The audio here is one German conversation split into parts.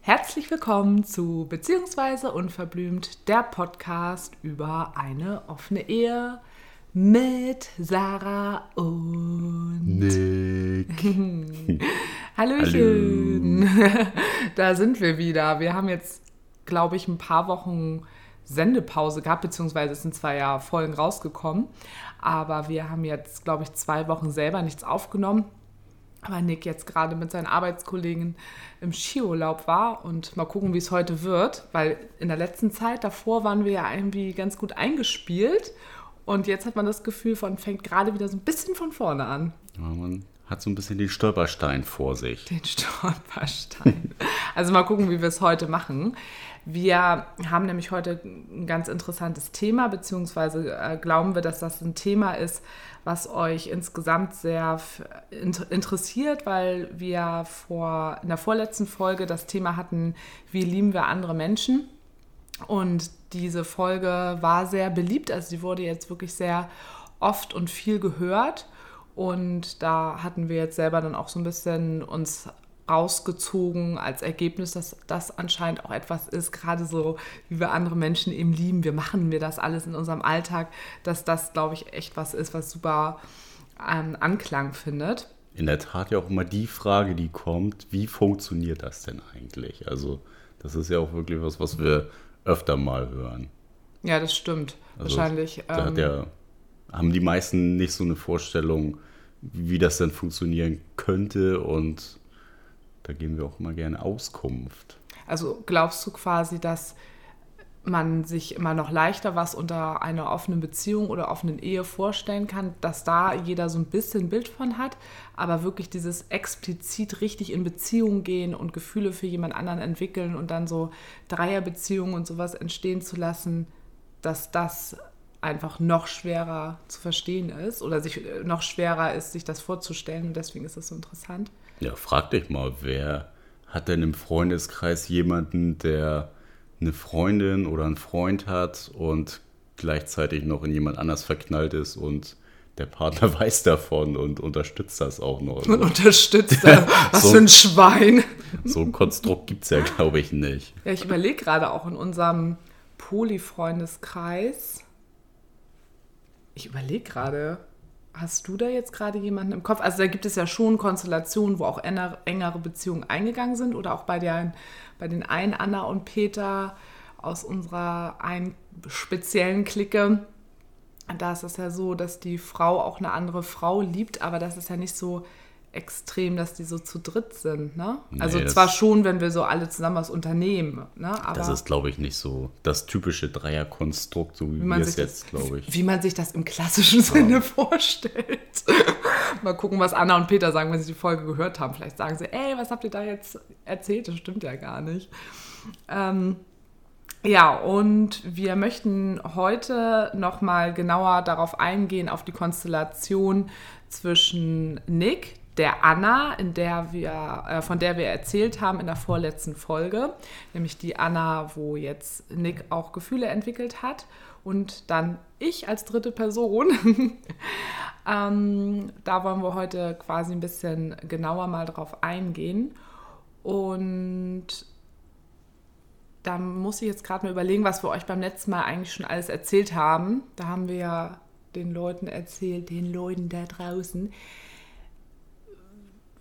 Herzlich willkommen zu Beziehungsweise Unverblümt, der Podcast über eine offene Ehe mit Sarah und Nick. Hallöchen. Da sind wir wieder. Wir haben jetzt, glaube ich, ein paar Wochen Sendepause gehabt, beziehungsweise es sind zwei ja Folgen rausgekommen. Aber wir haben jetzt, glaube ich, zwei Wochen selber nichts aufgenommen. Aber Nick jetzt gerade mit seinen Arbeitskollegen im Skiurlaub war und mal gucken, wie es heute wird, weil in der letzten Zeit davor waren wir ja irgendwie ganz gut eingespielt und jetzt hat man das Gefühl, man fängt gerade wieder so ein bisschen von vorne an. Ja, man hat so ein bisschen den Stolperstein vor sich. Den Stolperstein. also mal gucken, wie wir es heute machen. Wir haben nämlich heute ein ganz interessantes Thema, beziehungsweise äh, glauben wir, dass das ein Thema ist, was euch insgesamt sehr interessiert, weil wir vor, in der vorletzten Folge das Thema hatten, wie lieben wir andere Menschen. Und diese Folge war sehr beliebt, also sie wurde jetzt wirklich sehr oft und viel gehört. Und da hatten wir jetzt selber dann auch so ein bisschen uns rausgezogen als Ergebnis, dass das anscheinend auch etwas ist, gerade so, wie wir andere Menschen eben lieben. Wir machen wir das alles in unserem Alltag, dass das, glaube ich, echt was ist, was super ähm, Anklang findet. In der Tat ja auch immer die Frage, die kommt, wie funktioniert das denn eigentlich? Also das ist ja auch wirklich was, was wir öfter mal hören. Ja, das stimmt. Also Wahrscheinlich. Da ähm, der, haben die meisten nicht so eine Vorstellung, wie das denn funktionieren könnte und da geben wir auch immer gerne Auskunft. Also glaubst du quasi, dass man sich immer noch leichter was unter einer offenen Beziehung oder offenen Ehe vorstellen kann, dass da jeder so ein bisschen Bild von hat, aber wirklich dieses explizit richtig in Beziehung gehen und Gefühle für jemand anderen entwickeln und dann so Dreierbeziehungen und sowas entstehen zu lassen, dass das einfach noch schwerer zu verstehen ist oder sich äh, noch schwerer ist, sich das vorzustellen und deswegen ist das so interessant. Ja, frag dich mal, wer hat denn im Freundeskreis jemanden, der eine Freundin oder einen Freund hat und gleichzeitig noch in jemand anders verknallt ist und der Partner weiß davon und unterstützt das auch noch. Und unterstützt das. Was so, für ein Schwein. So ein Konstrukt gibt es ja, glaube ich, nicht. Ja, ich überlege gerade auch in unserem Poly-Freundeskreis. Ich überlege gerade, Hast du da jetzt gerade jemanden im Kopf? Also da gibt es ja schon Konstellationen, wo auch engere Beziehungen eingegangen sind oder auch bei, der, bei den einen Anna und Peter aus unserer einen speziellen Clique. Da ist es ja so, dass die Frau auch eine andere Frau liebt, aber das ist ja nicht so extrem, dass die so zu dritt sind. Ne? Also nee, zwar schon, wenn wir so alle zusammen was unternehmen. Ne? Aber das ist, glaube ich, nicht so das typische Dreierkonstrukt, so wie, wie wir es jetzt, glaube ich. Wie man sich das im klassischen ja. Sinne vorstellt. Mal gucken, was Anna und Peter sagen, wenn sie die Folge gehört haben. Vielleicht sagen sie, ey, was habt ihr da jetzt erzählt? Das stimmt ja gar nicht. Ähm, ja, und wir möchten heute nochmal genauer darauf eingehen, auf die Konstellation zwischen Nick, der Anna, in der wir, äh, von der wir erzählt haben in der vorletzten Folge, nämlich die Anna, wo jetzt Nick auch Gefühle entwickelt hat und dann ich als dritte Person. ähm, da wollen wir heute quasi ein bisschen genauer mal drauf eingehen und da muss ich jetzt gerade mal überlegen, was wir euch beim letzten Mal eigentlich schon alles erzählt haben. Da haben wir ja den Leuten erzählt, den Leuten da draußen,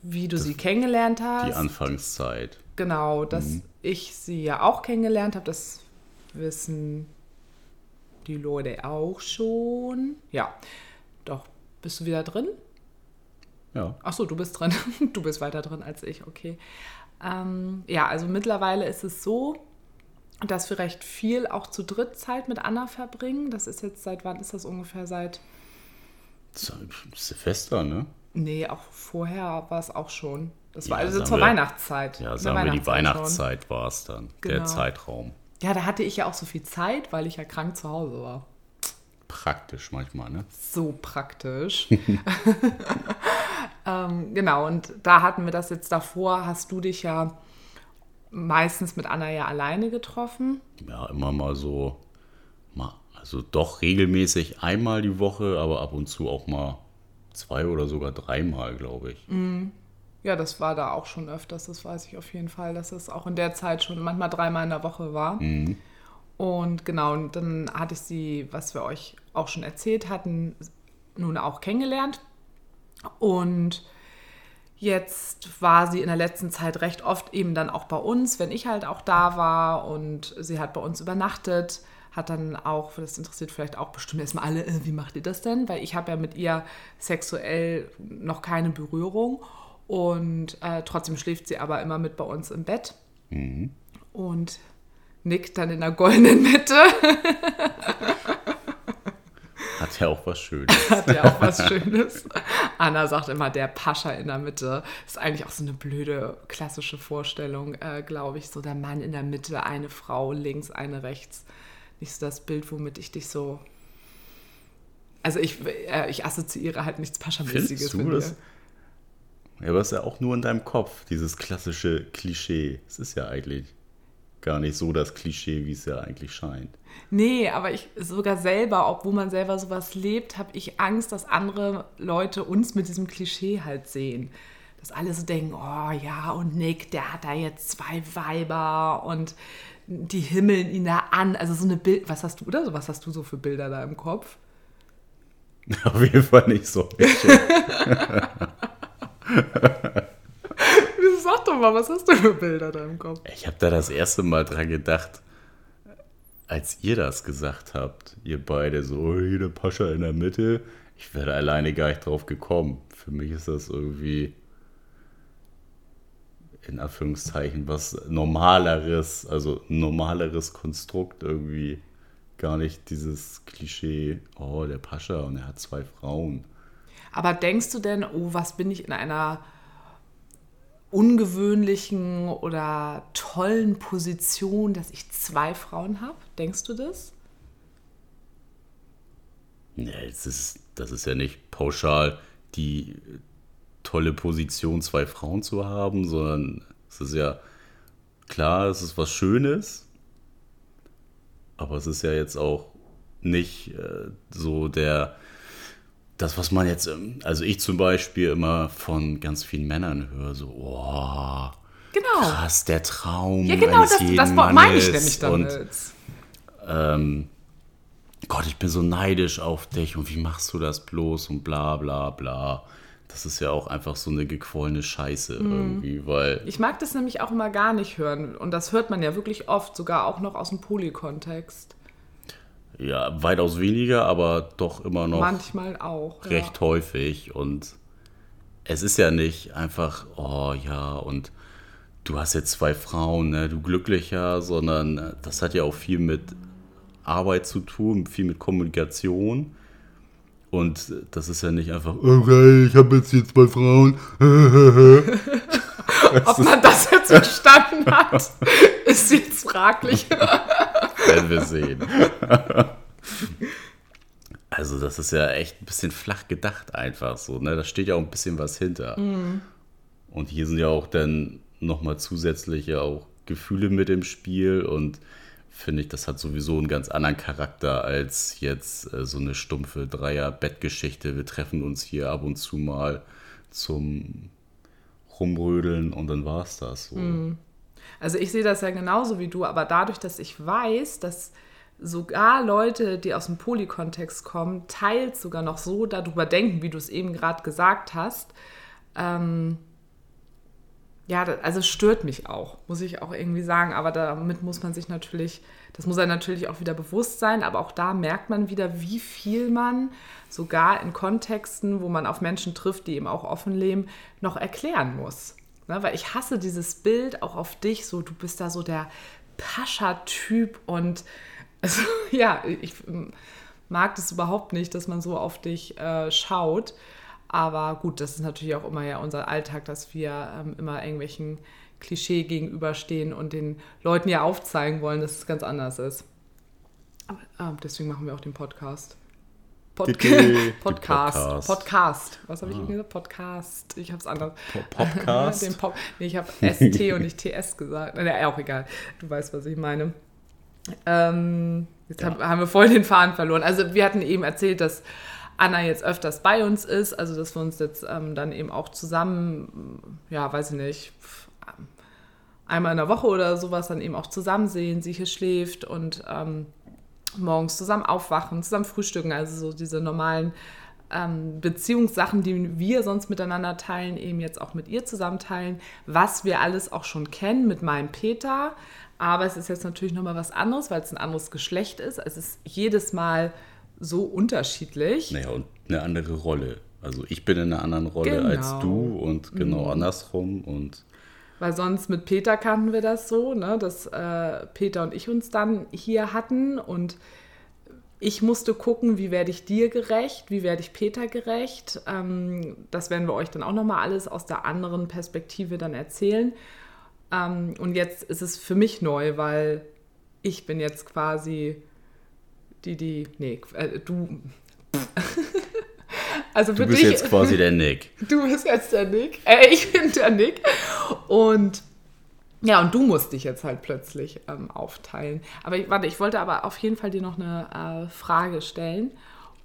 wie du das sie kennengelernt hast. Die Anfangszeit. Genau, dass mhm. ich sie ja auch kennengelernt habe, das wissen die Leute auch schon. Ja, doch. Bist du wieder drin? Ja. Ach so, du bist drin. Du bist weiter drin als ich, okay. Ähm, ja, also mittlerweile ist es so, dass wir recht viel auch zu dritt Zeit mit Anna verbringen. Das ist jetzt seit wann ist das ungefähr? Seit Silvester, ne? Nee, auch vorher war es auch schon. Das war ja, also zur wir, Weihnachtszeit. Ja, sagen wir, die Weihnachtszeit war es dann, genau. der Zeitraum. Ja, da hatte ich ja auch so viel Zeit, weil ich ja krank zu Hause war. Praktisch manchmal, ne? So praktisch. ähm, genau, und da hatten wir das jetzt davor, hast du dich ja meistens mit Anna ja alleine getroffen. Ja, immer mal so, mal Also doch regelmäßig einmal die Woche, aber ab und zu auch mal zwei oder sogar dreimal, glaube ich. Ja, das war da auch schon öfters, das weiß ich auf jeden Fall, dass es auch in der Zeit schon manchmal dreimal in der Woche war. Und genau, und dann hatte ich sie, was wir euch auch schon erzählt hatten, nun auch kennengelernt. Und jetzt war sie in der letzten Zeit recht oft eben dann auch bei uns, wenn ich halt auch da war und sie hat bei uns übernachtet, hat dann auch, das interessiert vielleicht auch bestimmt erstmal alle, äh, wie macht ihr das denn? Weil ich habe ja mit ihr sexuell noch keine Berührung und äh, trotzdem schläft sie aber immer mit bei uns im Bett und nickt dann in der goldenen Mitte. Hat ja auch was Schönes. Hat ja auch was Schönes. Anna sagt immer, der Pascha in der Mitte. Ist eigentlich auch so eine blöde klassische Vorstellung, äh, glaube ich. So der Mann in der Mitte, eine Frau links, eine rechts. Nicht so das Bild, womit ich dich so. Also ich, äh, ich assoziiere halt nichts Pascha-mäßiges mit du mir. das? Ja, aber es ist ja auch nur in deinem Kopf, dieses klassische Klischee. Es ist ja eigentlich gar nicht so das Klischee, wie es ja eigentlich scheint. Nee, aber ich sogar selber, obwohl man selber sowas lebt, habe ich Angst, dass andere Leute uns mit diesem Klischee halt sehen. Dass alle so denken, oh ja, und Nick, der hat da jetzt zwei Weiber und die himmeln ihn da an. Also so eine Bild, was hast du oder was hast du so für Bilder da im Kopf? Auf jeden Fall nicht so. Sag doch mal, was hast du für Bilder da im Kopf? Ich habe da das erste Mal dran gedacht, als ihr das gesagt habt. Ihr beide so, oh, hier der Pascha in der Mitte. Ich wäre alleine gar nicht drauf gekommen. Für mich ist das irgendwie in Anführungszeichen was normaleres, also normaleres Konstrukt irgendwie. Gar nicht dieses Klischee, oh, der Pascha und er hat zwei Frauen. Aber denkst du denn, oh, was bin ich in einer ungewöhnlichen oder tollen Position, dass ich zwei Frauen habe? Denkst du das? Nee, das ist, das ist ja nicht pauschal die tolle Position, zwei Frauen zu haben, sondern es ist ja klar, es ist was Schönes, aber es ist ja jetzt auch nicht äh, so der, das, was man jetzt, ähm, also ich zum Beispiel immer von ganz vielen Männern höre, so, oh, Genau. krass, der Traum Ja, genau, das, das meine ich Mannes nämlich und damit. ähm, Gott, ich bin so neidisch auf dich und wie machst du das bloß und bla bla bla. Das ist ja auch einfach so eine gequollene Scheiße Mhm. irgendwie, weil Ich mag das nämlich auch immer gar nicht hören. Und das hört man ja wirklich oft, sogar auch noch aus dem Polykontext. ja, weitaus weniger, aber doch immer noch Manchmal auch. recht häufig und es ist ja nicht einfach, oh ja, und du hast jetzt zwei Frauen, ne, du glücklicher, sondern das hat ja auch viel mit Arbeit zu tun, viel mit Kommunikation. Und das ist ja nicht einfach, okay, ich habe jetzt hier zwei Frauen. Ob man das jetzt verstanden hat, ist jetzt fraglich. werden wir sehen. Also das ist ja echt ein bisschen flach gedacht einfach so, ne? Da steht ja auch ein bisschen was hinter. Und hier sind ja auch dann nochmal zusätzliche auch Gefühle mit im Spiel und finde ich, das hat sowieso einen ganz anderen Charakter als jetzt äh, so eine stumpfe Dreier-Bettgeschichte. Wir treffen uns hier ab und zu mal zum Rumrödeln und dann war es das so. Also ich sehe das ja genauso wie du, aber dadurch, dass ich weiß, dass sogar Leute, die aus dem Polykontext kommen, teils sogar noch so darüber denken, wie du es eben gerade gesagt hast, ähm, ja, also stört mich auch, muss ich auch irgendwie sagen. Aber damit muss man sich natürlich, das muss er natürlich auch wieder bewusst sein. Aber auch da merkt man wieder, wie viel man sogar in Kontexten, wo man auf Menschen trifft, die eben auch offen leben, noch erklären muss. Ne, weil ich hasse dieses Bild auch auf dich, so du bist da so der Pascha-Typ und also, ja, ich mag das überhaupt nicht, dass man so auf dich äh, schaut. Aber gut, das ist natürlich auch immer ja unser Alltag, dass wir ähm, immer irgendwelchen Klischee gegenüberstehen und den Leuten ja aufzeigen wollen, dass es ganz anders ist. Aber, ähm, deswegen machen wir auch den Podcast. Pod Podcast. Podcast. Podcast. Was habe ich eben gesagt? Podcast. Ich habe es anders. Po- Podcast? Pop nee, ich habe ST und nicht TS gesagt. Na, ja, auch egal. Du weißt, was ich meine. Ähm, Jetzt ja. haben wir voll den Faden verloren. Also wir hatten eben erzählt, dass Anna jetzt öfters bei uns ist, also dass wir uns jetzt ähm, dann eben auch zusammen, ja, weiß ich nicht, einmal in der Woche oder sowas dann eben auch zusammen sehen, sie hier schläft und ähm, morgens zusammen aufwachen, zusammen frühstücken, also so diese normalen ähm, Beziehungssachen, die wir sonst miteinander teilen, eben jetzt auch mit ihr zusammen teilen, was wir alles auch schon kennen mit meinem Peter. Aber es ist jetzt natürlich nochmal was anderes, weil es ein anderes Geschlecht ist. Es ist jedes Mal so unterschiedlich. Naja, und eine andere Rolle. Also ich bin in einer anderen Rolle genau. als du und genau mhm. andersrum. Und weil sonst mit Peter kannten wir das so, ne, dass äh, Peter und ich uns dann hier hatten und ich musste gucken, wie werde ich dir gerecht, wie werde ich Peter gerecht. Ähm, das werden wir euch dann auch nochmal alles aus der anderen Perspektive dann erzählen. Ähm, und jetzt ist es für mich neu, weil ich bin jetzt quasi die, die, nee, äh, du. also du bist dich, jetzt quasi der Nick. Du bist jetzt der Nick. Äh, ich bin der Nick. Und ja, und du musst dich jetzt halt plötzlich ähm, aufteilen. Aber ich, warte, ich wollte aber auf jeden Fall dir noch eine äh, Frage stellen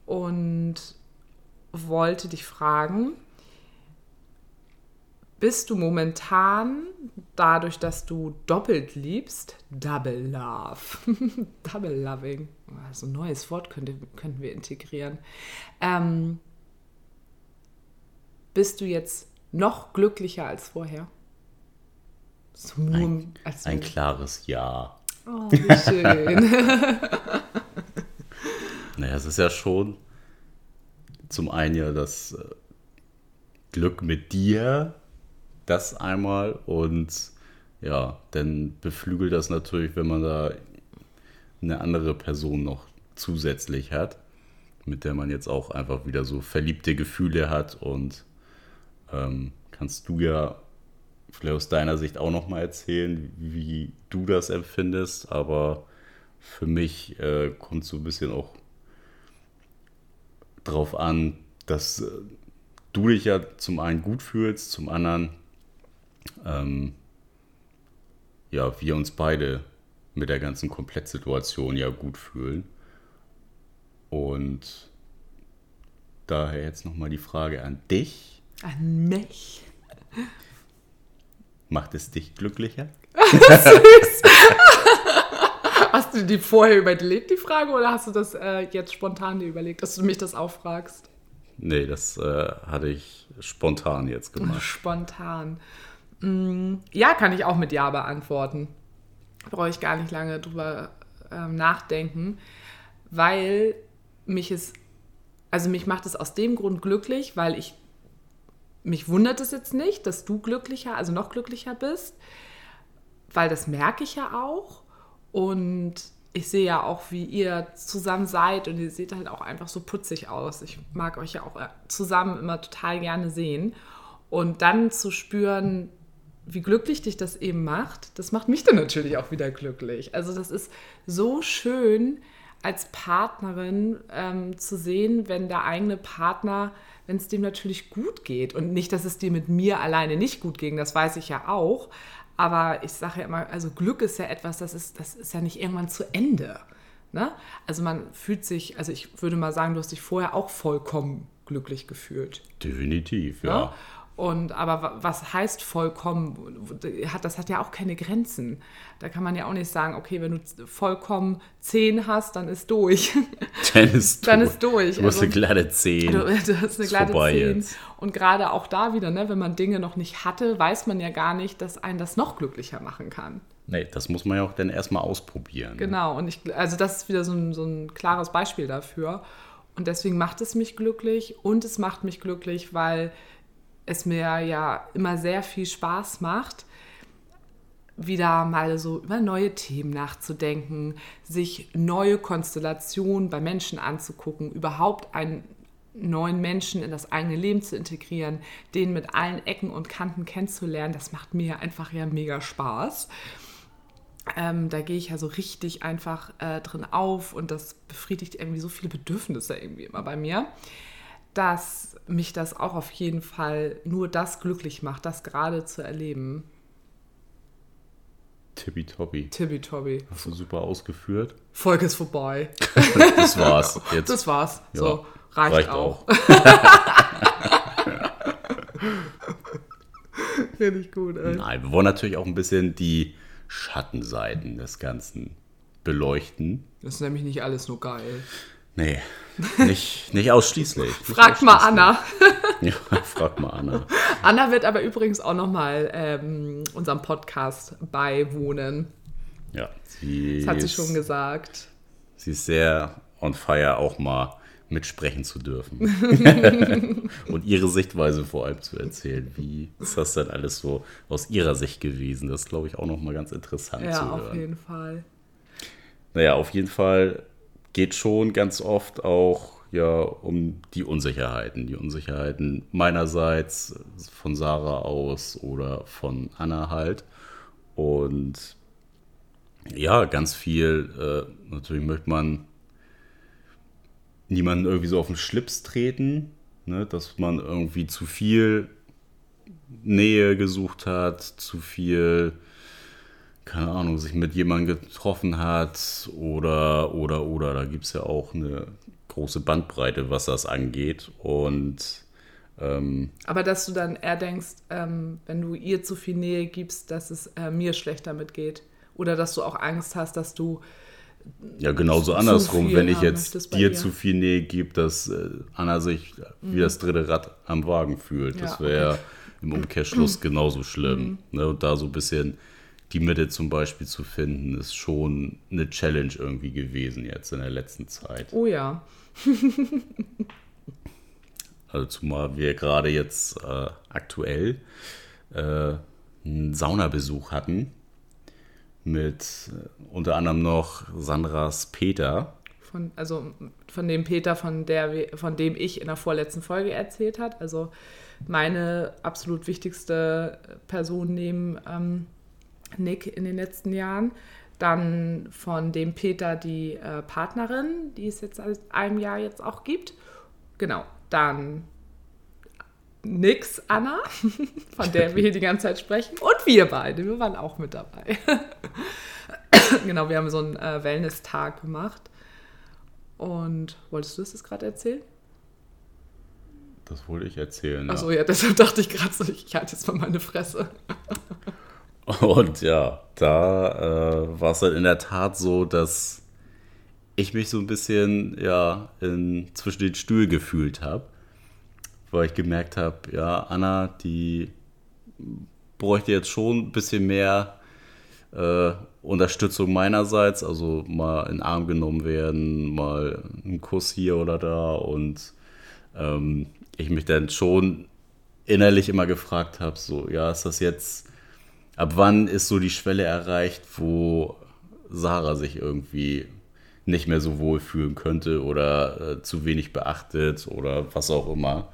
und wollte dich fragen, bist du momentan, dadurch, dass du doppelt liebst, Double Love, Double Loving, also ein neues Wort könnte, könnten wir integrieren, ähm, bist du jetzt noch glücklicher als vorher? So ein, als ein klares Ja. Oh, wie schön. naja, es ist ja schon zum einen ja das äh, Glück mit dir, das einmal und ja, dann beflügelt das natürlich, wenn man da eine andere Person noch zusätzlich hat, mit der man jetzt auch einfach wieder so verliebte Gefühle hat und ähm, kannst du ja vielleicht aus deiner Sicht auch nochmal erzählen, wie du das empfindest, aber für mich äh, kommt so ein bisschen auch drauf an, dass äh, du dich ja zum einen gut fühlst, zum anderen ähm, ja, wir uns beide mit der ganzen Komplettsituation ja gut fühlen. Und daher jetzt nochmal die Frage an dich. An mich. Macht es dich glücklicher? Süß. hast du die vorher überlegt, die Frage, oder hast du das äh, jetzt spontan dir überlegt, dass du mich das auch fragst? Nee, das äh, hatte ich spontan jetzt gemacht. Spontan. Mm, ja, kann ich auch mit Ja beantworten. Brauche ich gar nicht lange drüber ähm, nachdenken, weil mich es, also mich macht es aus dem Grund glücklich, weil ich mich wundert es jetzt nicht, dass du glücklicher, also noch glücklicher bist, weil das merke ich ja auch. Und ich sehe ja auch, wie ihr zusammen seid und ihr seht halt auch einfach so putzig aus. Ich mag euch ja auch äh, zusammen immer total gerne sehen. Und dann zu spüren, wie glücklich dich das eben macht, das macht mich dann natürlich auch wieder glücklich. Also das ist so schön als Partnerin ähm, zu sehen, wenn der eigene Partner wenn es dem natürlich gut geht. Und nicht, dass es dir mit mir alleine nicht gut ging, das weiß ich ja auch. Aber ich sage ja immer, also Glück ist ja etwas, das ist, das ist ja nicht irgendwann zu Ende. Ne? Also man fühlt sich, also ich würde mal sagen, du hast dich vorher auch vollkommen glücklich gefühlt. Definitiv, ja. Ne? Und aber was heißt vollkommen? Das hat ja auch keine Grenzen. Da kann man ja auch nicht sagen, okay, wenn du vollkommen 10 hast, dann ist durch. Dann ist, dann ist durch. Du hast also, eine glatte 10. Du, du hast eine glatte 10. Und gerade auch da wieder, ne, wenn man Dinge noch nicht hatte, weiß man ja gar nicht, dass einen das noch glücklicher machen kann. Nee, das muss man ja auch dann erstmal ausprobieren. Genau, und ich, also das ist wieder so ein, so ein klares Beispiel dafür. Und deswegen macht es mich glücklich und es macht mich glücklich, weil es mir ja immer sehr viel Spaß macht, wieder mal so über neue Themen nachzudenken, sich neue Konstellationen bei Menschen anzugucken, überhaupt einen neuen Menschen in das eigene Leben zu integrieren, den mit allen Ecken und Kanten kennenzulernen, das macht mir einfach ja mega Spaß. Ähm, da gehe ich ja so richtig einfach äh, drin auf und das befriedigt irgendwie so viele Bedürfnisse irgendwie immer bei mir dass mich das auch auf jeden Fall nur das glücklich macht, das gerade zu erleben. Tippitoppi. Tippitoppi. Hast du super ausgeführt. Folge ist vorbei. Das war's. Jetzt. Das war's. Ja, so, reicht, reicht auch. Finde ich gut, ey. Nein, wir wollen natürlich auch ein bisschen die Schattenseiten des Ganzen beleuchten. Das ist nämlich nicht alles nur geil. Nee, nicht, nicht ausschließlich. Nicht Frag mal ausschließlich. Anna. Ja, frag mal Anna. Anna wird aber übrigens auch nochmal ähm, unserem Podcast beiwohnen. Ja, sie, Das hat sie ist, schon gesagt. sie ist sehr on fire, auch mal mitsprechen zu dürfen. Und ihre Sichtweise vor allem zu erzählen. Wie ist das denn alles so aus ihrer Sicht gewesen? Das ist, glaube ich, auch nochmal ganz interessant zu Ja, auf hören. jeden Fall. Naja, auf jeden Fall geht schon ganz oft auch ja um die Unsicherheiten. Die Unsicherheiten meinerseits von Sarah aus oder von Anna halt. Und ja, ganz viel, äh, natürlich möchte man niemanden irgendwie so auf den Schlips treten, ne, dass man irgendwie zu viel Nähe gesucht hat, zu viel keine Ahnung, sich mit jemandem getroffen hat oder, oder, oder. Da gibt es ja auch eine große Bandbreite, was das angeht. Und ähm, Aber dass du dann eher denkst, ähm, wenn du ihr zu viel Nähe gibst, dass es äh, mir schlecht damit geht. Oder dass du auch Angst hast, dass du. ja, genauso andersrum, wenn ich jetzt dir zu viel Nähe gebe, dass äh, Anna sich wie das dritte Rad am Wagen fühlt. Das Ja, Mhm. wäre im Umkehrschluss genauso schlimm. Ne? Und da so ein bisschen die Mitte zum Beispiel zu finden, ist schon eine Challenge irgendwie gewesen jetzt in der letzten Zeit. Oh ja. Also zumal wir gerade jetzt äh, aktuell äh, einen Saunabesuch hatten mit äh, unter anderem noch Sandras Peter. Von, also von dem Peter, von, der, von dem ich in der vorletzten Folge erzählt hat. Also meine absolut wichtigste Person neben ähm, Nick in den letzten Jahren. Dann von dem Peter die äh, Partnerin, die es jetzt seit einem Jahr jetzt auch gibt. Genau. Dann Nix Anna, von der wir hier die ganze Zeit sprechen. Und wir beide, wir waren auch mit dabei. genau, wir haben so einen äh, Wellness-Tag gemacht. Und wolltest du das jetzt gerade erzählen? Das wollte ich erzählen. Achso, ja, deshalb dachte ich gerade so, ich halte jetzt mal meine Fresse. Und ja, da äh, war es dann in der Tat so, dass ich mich so ein bisschen ja, in, zwischen den Stühlen gefühlt habe, weil ich gemerkt habe, ja, Anna, die bräuchte jetzt schon ein bisschen mehr äh, Unterstützung meinerseits, also mal in den Arm genommen werden, mal ein Kuss hier oder da. Und ähm, ich mich dann schon innerlich immer gefragt habe, so, ja, ist das jetzt, ab wann ist so die Schwelle erreicht, wo Sarah sich irgendwie nicht mehr so wohl fühlen könnte oder äh, zu wenig beachtet oder was auch immer.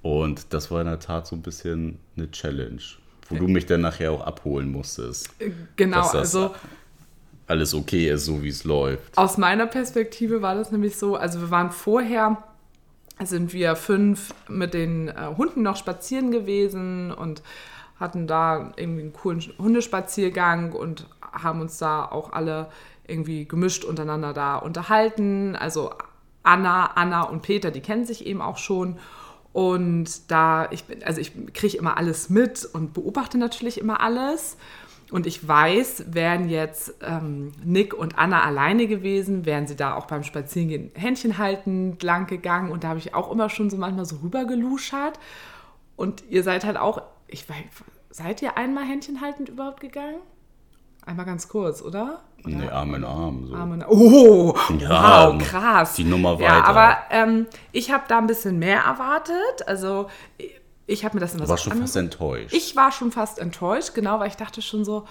Und das war in der Tat so ein bisschen eine Challenge, wo du mich dann nachher auch abholen musstest. Genau, Dass das also alles okay ist, so wie es läuft. aus meiner Perspektive war das nämlich so, also wir waren vorher, sind wir fünf mit den äh, Hunden noch spazieren gewesen und hatten da irgendwie einen coolen Hundespaziergang und haben uns da auch alle irgendwie gemischt untereinander da unterhalten. Also Anna, Anna und Peter, die kennen sich eben auch schon. Und da, ich bin, also ich kriege immer alles mit und beobachte natürlich immer alles. Und ich weiß, wären jetzt ähm, Nick und Anna alleine gewesen, wären sie da auch beim Spazierengehen Händchen haltend lang gegangen. Und da habe ich auch immer schon so manchmal so rübergeluschert. Und ihr seid halt auch, ich weiß, seid ihr einmal Händchen haltend überhaupt gegangen? Einmal ganz kurz, oder? oder? Nee, Arm in Arm. So. Arme in- Oh, Ja, wow, krass. die Nummer Ja, weiter. aber ähm, ich habe da ein bisschen mehr erwartet. Also ich habe mir das in Du warst schon fast enttäuscht. Ich war schon fast enttäuscht, genau, weil ich dachte schon so,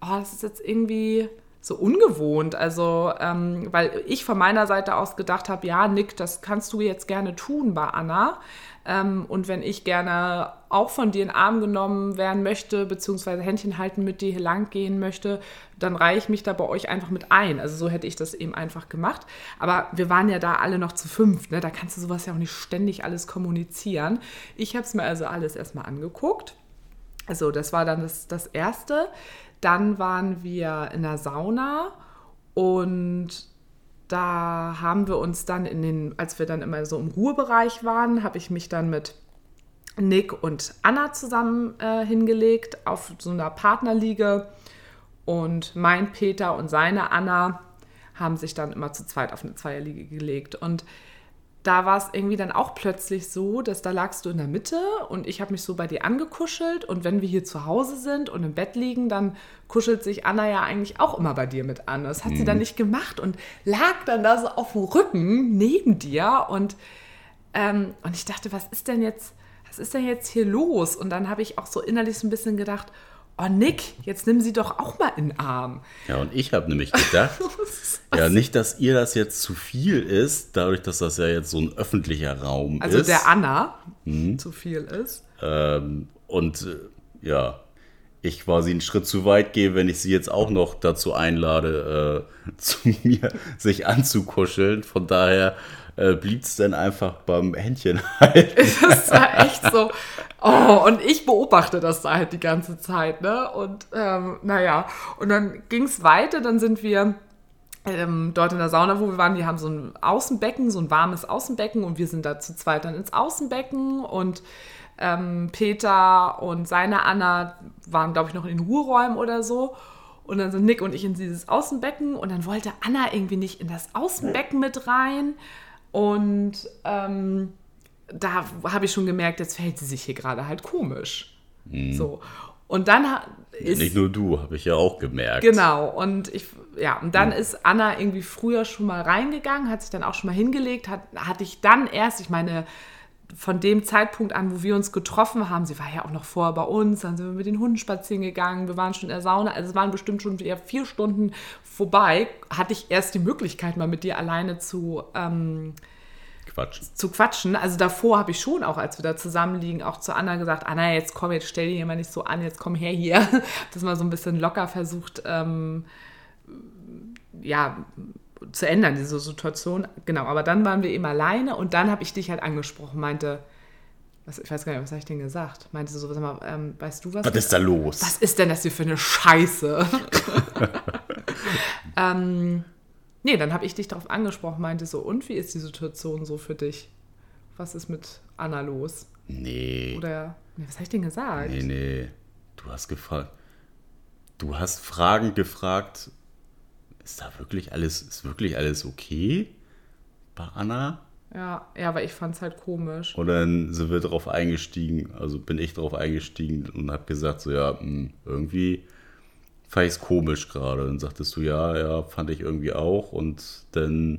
oh, das ist jetzt irgendwie so ungewohnt. Also, ähm, weil ich von meiner Seite aus gedacht habe, ja, Nick, das kannst du jetzt gerne tun bei Anna. Ähm, und wenn ich gerne auch von dir in den Arm genommen werden möchte, beziehungsweise Händchen halten mit dir hier lang gehen möchte, dann reihe ich mich da bei euch einfach mit ein. Also so hätte ich das eben einfach gemacht. Aber wir waren ja da alle noch zu fünf, ne? da kannst du sowas ja auch nicht ständig alles kommunizieren. Ich habe es mir also alles erstmal angeguckt. Also das war dann das, das Erste. Dann waren wir in der Sauna und da haben wir uns dann in den, als wir dann immer so im Ruhebereich waren, habe ich mich dann mit Nick und Anna zusammen äh, hingelegt auf so einer Partnerliege. Und mein Peter und seine Anna haben sich dann immer zu zweit auf eine Zweierliege gelegt. Und da war es irgendwie dann auch plötzlich so, dass da lagst du in der Mitte und ich habe mich so bei dir angekuschelt und wenn wir hier zu Hause sind und im Bett liegen, dann kuschelt sich Anna ja eigentlich auch immer bei dir mit an. Das hat mhm. sie dann nicht gemacht und lag dann da so auf dem Rücken neben dir und, ähm, und ich dachte, was ist denn jetzt, was ist denn jetzt hier los? Und dann habe ich auch so innerlich so ein bisschen gedacht, oh Nick, jetzt nimm sie doch auch mal in den Arm. Ja, und ich habe nämlich gedacht, ja, nicht, dass ihr das jetzt zu viel ist, dadurch, dass das ja jetzt so ein öffentlicher Raum also ist. Also der Anna hm. zu viel ist. Ähm, und äh, ja, ich quasi einen Schritt zu weit gehe, wenn ich sie jetzt auch noch dazu einlade, äh, zu mir sich anzukuscheln. Von daher äh, blieb es dann einfach beim Händchen halt. Das war echt so. Oh, und ich beobachte das da halt die ganze Zeit, ne? Und ähm, naja, und dann ging es weiter, dann sind wir ähm, dort in der Sauna, wo wir waren, die haben so ein Außenbecken, so ein warmes Außenbecken und wir sind da zu zweit dann ins Außenbecken und ähm, Peter und seine Anna waren, glaube ich, noch in den Ruheräumen oder so. Und dann sind Nick und ich in dieses Außenbecken und dann wollte Anna irgendwie nicht in das Außenbecken mit rein. Und ähm, da habe ich schon gemerkt, jetzt verhält sie sich hier gerade halt komisch. Mhm. So. Und dann ist. Nicht nur du, habe ich ja auch gemerkt. Genau. Und ich, ja, und dann mhm. ist Anna irgendwie früher schon mal reingegangen, hat sich dann auch schon mal hingelegt, hat, hatte ich dann erst, ich meine, von dem Zeitpunkt an, wo wir uns getroffen haben, sie war ja auch noch vorher bei uns, dann sind wir mit den Hunden spazieren gegangen, wir waren schon in der Sauna, also es waren bestimmt schon wieder vier Stunden vorbei, hatte ich erst die Möglichkeit, mal mit dir alleine zu ähm, quatschen. Zu quatschen. Also davor habe ich schon auch, als wir da zusammenliegen, auch zu Anna gesagt, Anna, jetzt komm, jetzt stell dich hier mal nicht so an, jetzt komm her hier. Das mal so ein bisschen locker versucht, ähm, ja, zu ändern, diese Situation. Genau, aber dann waren wir eben alleine und dann habe ich dich halt angesprochen, meinte, was, ich weiß gar nicht, was habe ich denn gesagt? Meinte so, sag mal, ähm, weißt du was? Was ist da los? Was ist denn das hier für eine Scheiße? ähm, Nee, dann habe ich dich darauf angesprochen, meinte so, und wie ist die Situation so für dich? Was ist mit Anna los? Nee. Oder, nee, was habe ich denn gesagt? Nee, nee. Du hast gefragt. Du hast Fragen gefragt. Ist da wirklich alles, ist wirklich alles okay bei Anna? Ja, ja, aber ich fand es halt komisch. Und dann sind wir darauf eingestiegen, also bin ich darauf eingestiegen und habe gesagt, so ja, hm, irgendwie fand ich es komisch gerade. Dann sagtest du, ja, ja, fand ich irgendwie auch. Und dann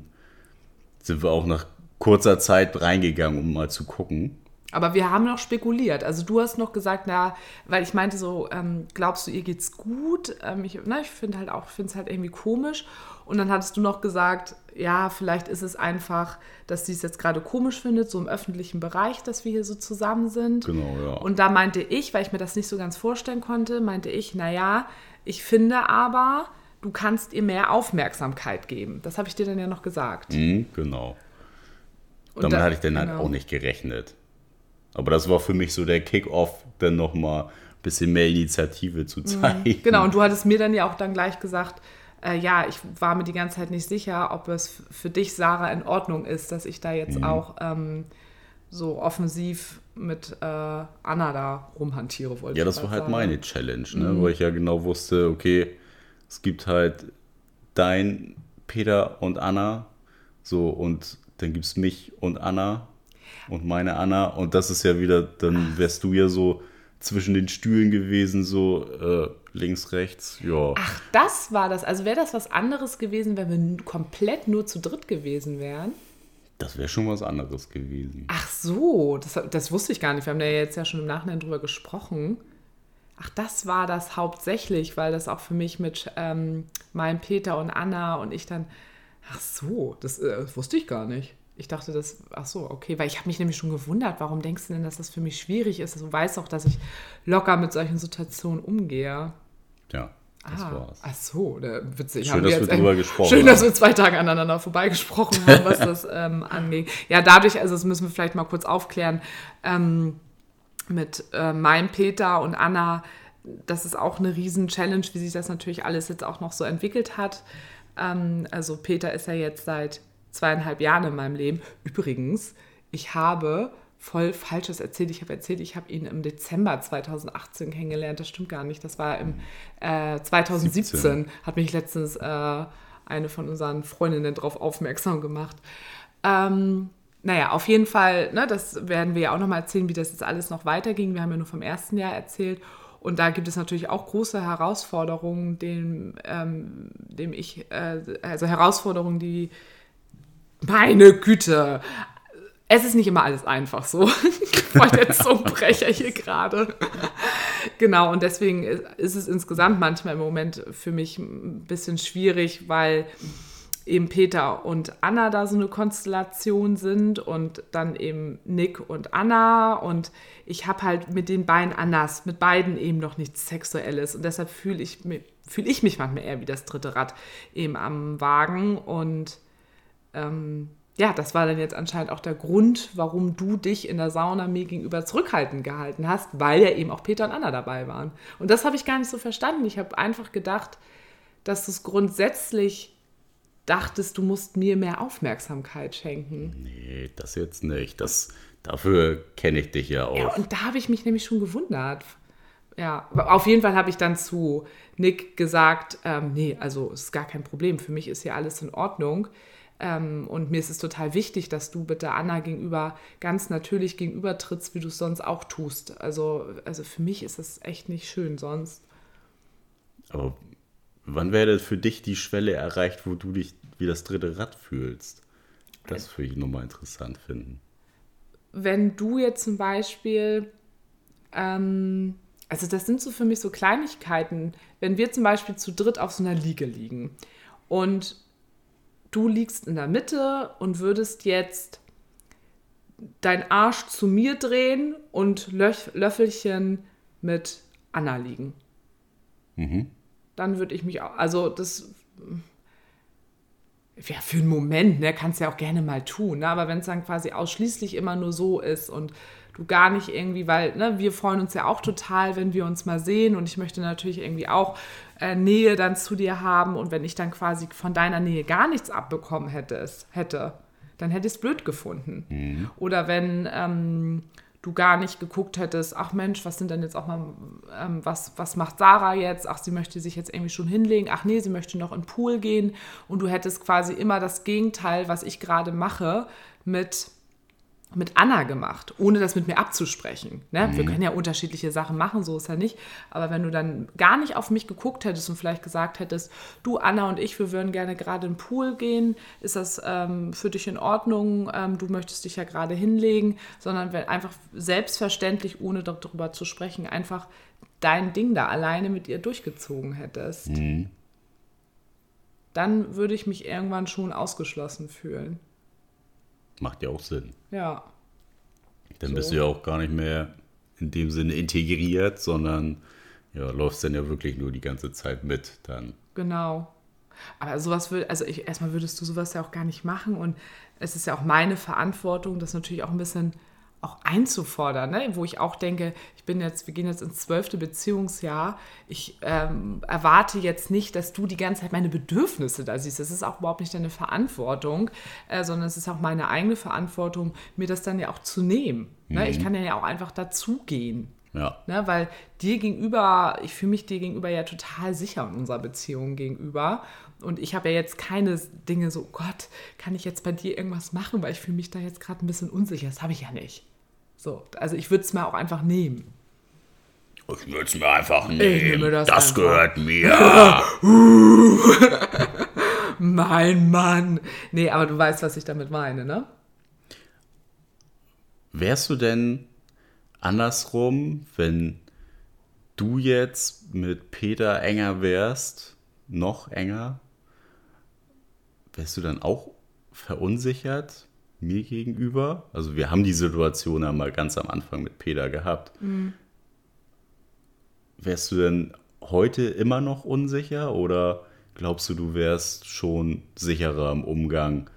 sind wir auch nach kurzer Zeit reingegangen, um mal zu gucken. Aber wir haben noch spekuliert. Also du hast noch gesagt, na, weil ich meinte so, ähm, glaubst du, ihr geht's gut? Ähm, ich ich finde halt auch, finde es halt irgendwie komisch. Und dann hattest du noch gesagt, ja, vielleicht ist es einfach, dass sie es jetzt gerade komisch findet, so im öffentlichen Bereich, dass wir hier so zusammen sind. Genau, ja. Und da meinte ich, weil ich mir das nicht so ganz vorstellen konnte, meinte ich, naja, ich finde aber, du kannst ihr mehr Aufmerksamkeit geben. Das habe ich dir dann ja noch gesagt. Mhm, genau. Und Damit da, hatte ich dann halt genau. halt auch nicht gerechnet. Aber das war für mich so der Kick-Off, dann nochmal ein bisschen mehr Initiative zu mhm. zeigen. Mhm, genau, und du hattest mir dann ja auch dann gleich gesagt, äh, ja, ich war mir die ganze Zeit nicht sicher, ob es für dich, Sarah, in Ordnung ist, dass ich da jetzt mhm. auch ähm, so offensiv mit äh, Anna da rumhantiere wollte. Ja, das war halt sagen. meine Challenge, ne? Mhm. weil ich ja genau wusste, okay, es gibt halt dein Peter und Anna, so und dann gibt es mich und Anna und meine Anna und das ist ja wieder, dann wärst du ja so zwischen den Stühlen gewesen, so äh, links, rechts, ja. Ach, das war das. Also wäre das was anderes gewesen, wenn wir komplett nur zu dritt gewesen wären? Das wäre schon was anderes gewesen. Ach so, das, das wusste ich gar nicht. Wir haben da jetzt ja schon im Nachhinein drüber gesprochen. Ach, das war das hauptsächlich, weil das auch für mich mit ähm, meinem Peter und Anna und ich dann. Ach so, das, äh, wusste ich gar nicht. Ich dachte, das, ach so, okay, weil ich habe mich nämlich schon gewundert, warum denkst du denn, dass das für mich schwierig ist? Du weißt auch, dass ich locker mit solchen Situationen umgehe. Ja. Das ah, war's. Ach so, witzig. Schön, dass wir, wir drüber gesprochen Schön, dass wir zwei Tage aneinander vorbeigesprochen haben, was das ähm, angeht. Ja, dadurch, also das müssen wir vielleicht mal kurz aufklären, ähm, mit äh, meinem Peter und Anna das ist auch eine riesen-Challenge, wie sich das natürlich alles jetzt auch noch so entwickelt hat. Ähm, also Peter ist ja jetzt seit zweieinhalb Jahren in meinem Leben. Übrigens, ich habe voll Falsches erzählt. Ich habe erzählt, ich habe ihn im Dezember 2018 kennengelernt. Das stimmt gar nicht. Das war im äh, 2017. 17. Hat mich letztens äh, eine von unseren Freundinnen darauf aufmerksam gemacht. Ähm, naja, auf jeden Fall, ne, das werden wir ja auch nochmal erzählen, wie das jetzt alles noch weiterging. Wir haben ja nur vom ersten Jahr erzählt. Und da gibt es natürlich auch große Herausforderungen, dem, ähm, dem ich, äh, also Herausforderungen, die, meine Güte, es ist nicht immer alles einfach so. Voll der Zungenbrecher hier gerade. genau, und deswegen ist es insgesamt manchmal im Moment für mich ein bisschen schwierig, weil eben Peter und Anna da so eine Konstellation sind und dann eben Nick und Anna und ich habe halt mit den beiden Annas, mit beiden eben noch nichts Sexuelles und deshalb fühle ich, fühl ich mich manchmal eher wie das dritte Rad eben am Wagen und ähm, ja, das war dann jetzt anscheinend auch der Grund, warum du dich in der Sauna mir gegenüber zurückhaltend gehalten hast, weil ja eben auch Peter und Anna dabei waren. Und das habe ich gar nicht so verstanden. Ich habe einfach gedacht, dass du es grundsätzlich dachtest, du musst mir mehr Aufmerksamkeit schenken. Nee, das jetzt nicht. Das, dafür kenne ich dich ja auch. Ja, und da habe ich mich nämlich schon gewundert. Ja, auf jeden Fall habe ich dann zu Nick gesagt, ähm, nee, also es ist gar kein Problem. Für mich ist hier alles in Ordnung. Ähm, und mir ist es total wichtig, dass du bitte Anna gegenüber ganz natürlich gegenüber trittst, wie du es sonst auch tust. Also, also für mich ist es echt nicht schön sonst. Aber wann wäre für dich die Schwelle erreicht, wo du dich wie das dritte Rad fühlst? Das würde ich nochmal interessant finden. Wenn du jetzt zum Beispiel, ähm, also das sind so für mich so Kleinigkeiten, wenn wir zum Beispiel zu dritt auf so einer Liege liegen und du liegst in der Mitte und würdest jetzt dein Arsch zu mir drehen und Löf Löffelchen mit Anna liegen. Mhm. Dann würde ich mich auch, also das, ja, für einen Moment, ne, kannst du ja auch gerne mal tun, ne? aber wenn es dann quasi ausschließlich immer nur so ist und du gar nicht irgendwie, weil ne, wir freuen uns ja auch total, wenn wir uns mal sehen und ich möchte natürlich irgendwie auch äh, Nähe dann zu dir haben und wenn ich dann quasi von deiner Nähe gar nichts abbekommen hätte, hätte dann hätte ich es blöd gefunden. Mhm. Oder wenn ähm, du gar nicht geguckt hättest, ach Mensch, was sind denn jetzt auch mal, ähm, was, was macht Sarah jetzt? Ach, sie möchte sich jetzt irgendwie schon hinlegen. Ach nee, sie möchte noch in den Pool gehen. Und du hättest quasi immer das Gegenteil, was ich gerade mache, mit mit Anna gemacht, ohne das mit mir abzusprechen. Ne? Mhm. Wir können ja unterschiedliche Sachen machen, so ist ja nicht. Aber wenn du dann gar nicht auf mich geguckt hättest und vielleicht gesagt hättest, du Anna und ich, wir würden gerne gerade in den Pool gehen, ist das ähm, für dich in Ordnung? Ähm, du möchtest dich ja gerade hinlegen, sondern wenn einfach selbstverständlich, ohne darüber zu sprechen, einfach dein Ding da alleine mit ihr durchgezogen hättest. Mhm. Dann würde ich mich irgendwann schon ausgeschlossen fühlen. Macht ja auch Sinn. Ja. Dann so. bist du ja auch gar nicht mehr in dem Sinne integriert, sondern ja, läufst dann ja wirklich nur die ganze Zeit mit dann. Genau. Aber sowas würde, also ich, erstmal würdest du sowas ja auch gar nicht machen und es ist ja auch meine Verantwortung, das natürlich auch ein bisschen auch einzufordern, ne? wo ich auch denke, ich bin jetzt, wir gehen jetzt ins zwölfte Beziehungsjahr, ich ähm, erwarte jetzt nicht, dass du die ganze Zeit meine Bedürfnisse da siehst. Das ist auch überhaupt nicht deine Verantwortung, äh, sondern es ist auch meine eigene Verantwortung, mir das dann ja auch zu nehmen. Mhm. Ne? Ich mhm. kann ja auch einfach dazugehen. Ja. Ne, weil dir gegenüber, ich fühle mich dir gegenüber ja total sicher in unserer Beziehung gegenüber. Und ich habe ja jetzt keine Dinge so, Gott, kann ich jetzt bei dir irgendwas machen, weil ich fühle mich da jetzt gerade ein bisschen unsicher. Das habe ich ja nicht. So, also ich würde es mir auch einfach nehmen. Ich würde es mir einfach nehmen. das, das gehört mir. mein Mann. Nee, aber du weißt, was ich damit meine, ne? Wärst du denn andersrum, wenn du jetzt mit Peter enger wärst, noch enger, wärst du dann auch verunsichert? Mir gegenüber. Also wir haben die Situation ja mal ganz am Anfang mit Peter gehabt. Mhm. Wärst du denn heute immer noch unsicher oder glaubst du, du wärst schon sicherer im Umgang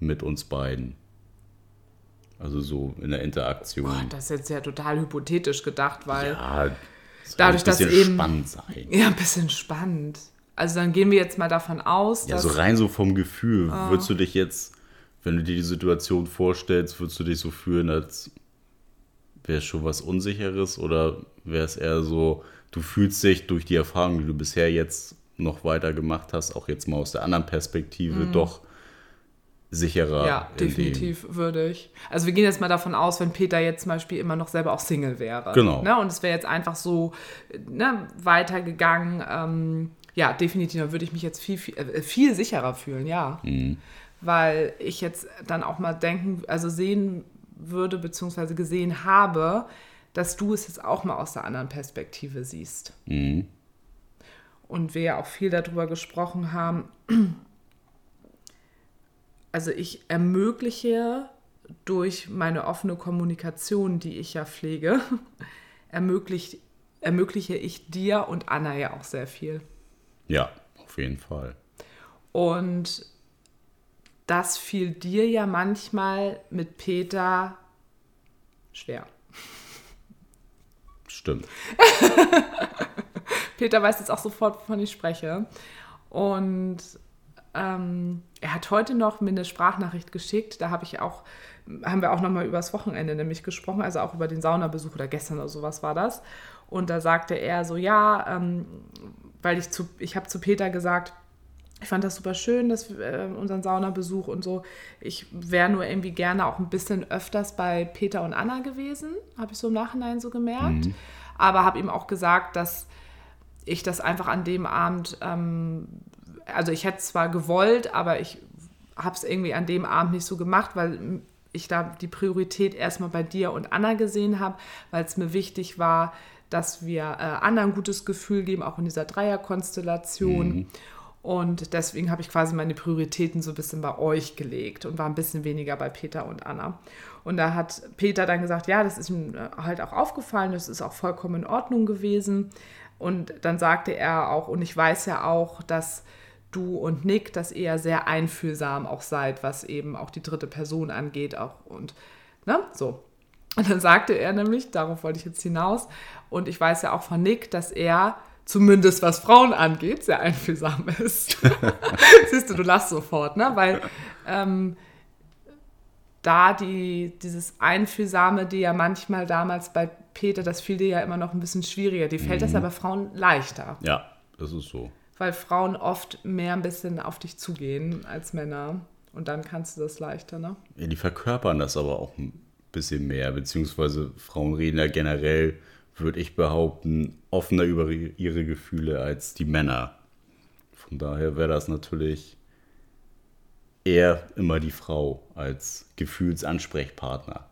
mit uns beiden? Also so in der Interaktion. Boah, das ist jetzt ja total hypothetisch gedacht, weil. Ja, dadurch, dass ein bisschen eben. spannend sein. Ja, ein bisschen spannend. Also dann gehen wir jetzt mal davon aus, Ja, dass. so rein so vom Gefühl. Ah. Würdest du dich jetzt, wenn du dir die Situation vorstellst, würdest du dich so fühlen, als wäre es schon was Unsicheres oder wäre es eher so, du fühlst dich durch die Erfahrung, die du bisher jetzt noch weiter gemacht hast, auch jetzt mal aus der anderen Perspektive, doch sicherer. Mhm. Ja, definitiv würde ich. Also wir gehen jetzt mal davon aus, wenn Peter jetzt zum Beispiel immer noch selber auch Single wäre. Genau. Ne? Und es wäre jetzt einfach so ne, weitergegangen. Ähm, ja, definitiv, dann würde ich mich jetzt viel, viel, äh, viel sicherer fühlen, ja. Weil ich jetzt dann auch mal denken, also sehen würde, beziehungsweise gesehen habe, dass du es jetzt auch mal aus der anderen Perspektive siehst. Und wir ja auch viel darüber gesprochen haben, also ich ermögliche durch meine offene Kommunikation, die ich ja pflege, ermöglicht, ermögliche ich dir und Anna ja auch sehr viel. Ja, auf jeden Fall. Und das fiel dir ja manchmal mit Peter schwer. Stimmt. Peter weiß jetzt auch sofort, wovon ich spreche. Und ähm, er hat heute noch mir eine Sprachnachricht geschickt. Da habe ich auch, haben wir auch nochmal über das Wochenende nämlich gesprochen, also auch über den Saunabesuch oder gestern oder sowas war das. Und da sagte er so, ja, ähm, weil ich zu, ich habe zu Peter gesagt, ich fand das super schön, dass wir, äh, unseren Saunabesuch und so. Ich wäre nur irgendwie gerne auch ein bisschen öfters bei Peter und Anna gewesen, habe ich so im Nachhinein so gemerkt. Aber habe ihm auch gesagt, dass ich das einfach an dem Abend, ähm, also ich hätte zwar gewollt, aber ich habe es irgendwie an dem Abend nicht so gemacht, weil ich da die Priorität erstmal bei dir und Anna gesehen habe, weil es mir wichtig war, dass wir äh, Anna ein gutes Gefühl geben, auch in dieser Dreierkonstellation. Und deswegen habe ich quasi meine Prioritäten so ein bisschen bei euch gelegt und war ein bisschen weniger bei Peter und Anna. Und da hat Peter dann gesagt, ja, das ist ihm äh, halt auch aufgefallen, das ist auch vollkommen in Ordnung gewesen. Und dann sagte er auch, und ich weiß ja auch, dass du und Nick das eher sehr einfühlsam auch seid, was eben auch die dritte Person angeht. Auch und ne, so. Und dann sagte er nämlich, darauf wollte ich jetzt hinaus, und ich weiß ja auch von Nick, dass er zumindest was Frauen angeht, sehr einfühlsam ist. Siehst du, du lachst sofort, ne? Weil ähm, da die, dieses Einfühlsame, die ja manchmal damals bei Peter, das fiel dir ja immer noch ein bisschen schwieriger. Die fällt das ja bei Frauen leichter, Ja, das ist so. weil Frauen oft mehr ein bisschen auf dich zugehen als Männer. Und dann kannst du das leichter, ne? Ja, die verkörpern das aber auch ein bisschen mehr, beziehungsweise Frauen reden ja generell, würde ich behaupten, offener über ihre Gefühle als die Männer. Von daher wäre das natürlich eher immer die Frau als Gefühlsansprechpartner.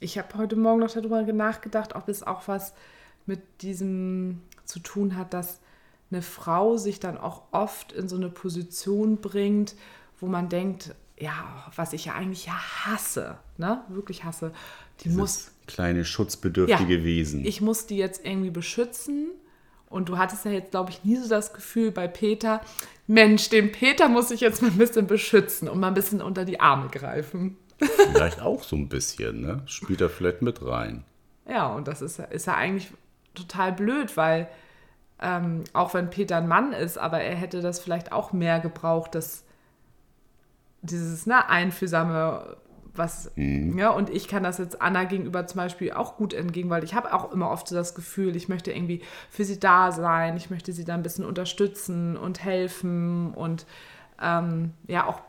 Ich habe heute Morgen noch darüber nachgedacht, ob es auch was mit diesem zu tun hat, dass eine Frau sich dann auch oft in so eine Position bringt, wo man denkt, ja, was ich ja eigentlich ja hasse, ne, wirklich hasse, die muss, Das kleine schutzbedürftige Ja. Wesen. ich muss die jetzt irgendwie beschützen. Und du hattest ja jetzt, glaube ich, nie so das Gefühl bei Peter, Mensch, den Peter muss ich jetzt mal ein bisschen beschützen und mal ein bisschen unter die Arme greifen. Vielleicht auch so ein bisschen, ne? Spielt da vielleicht mit rein. Ja, und das ist, ist ja eigentlich total blöd, weil ähm, auch wenn Peter ein Mann ist, aber er hätte das vielleicht auch mehr gebraucht, dass dieses ne, einfühlsame, was, ja, und ich kann das jetzt Anna gegenüber zum Beispiel auch gut entgegen, weil ich habe auch immer oft so das Gefühl, ich möchte irgendwie für sie da sein, ich möchte sie da ein bisschen unterstützen und helfen und ähm, ja, auch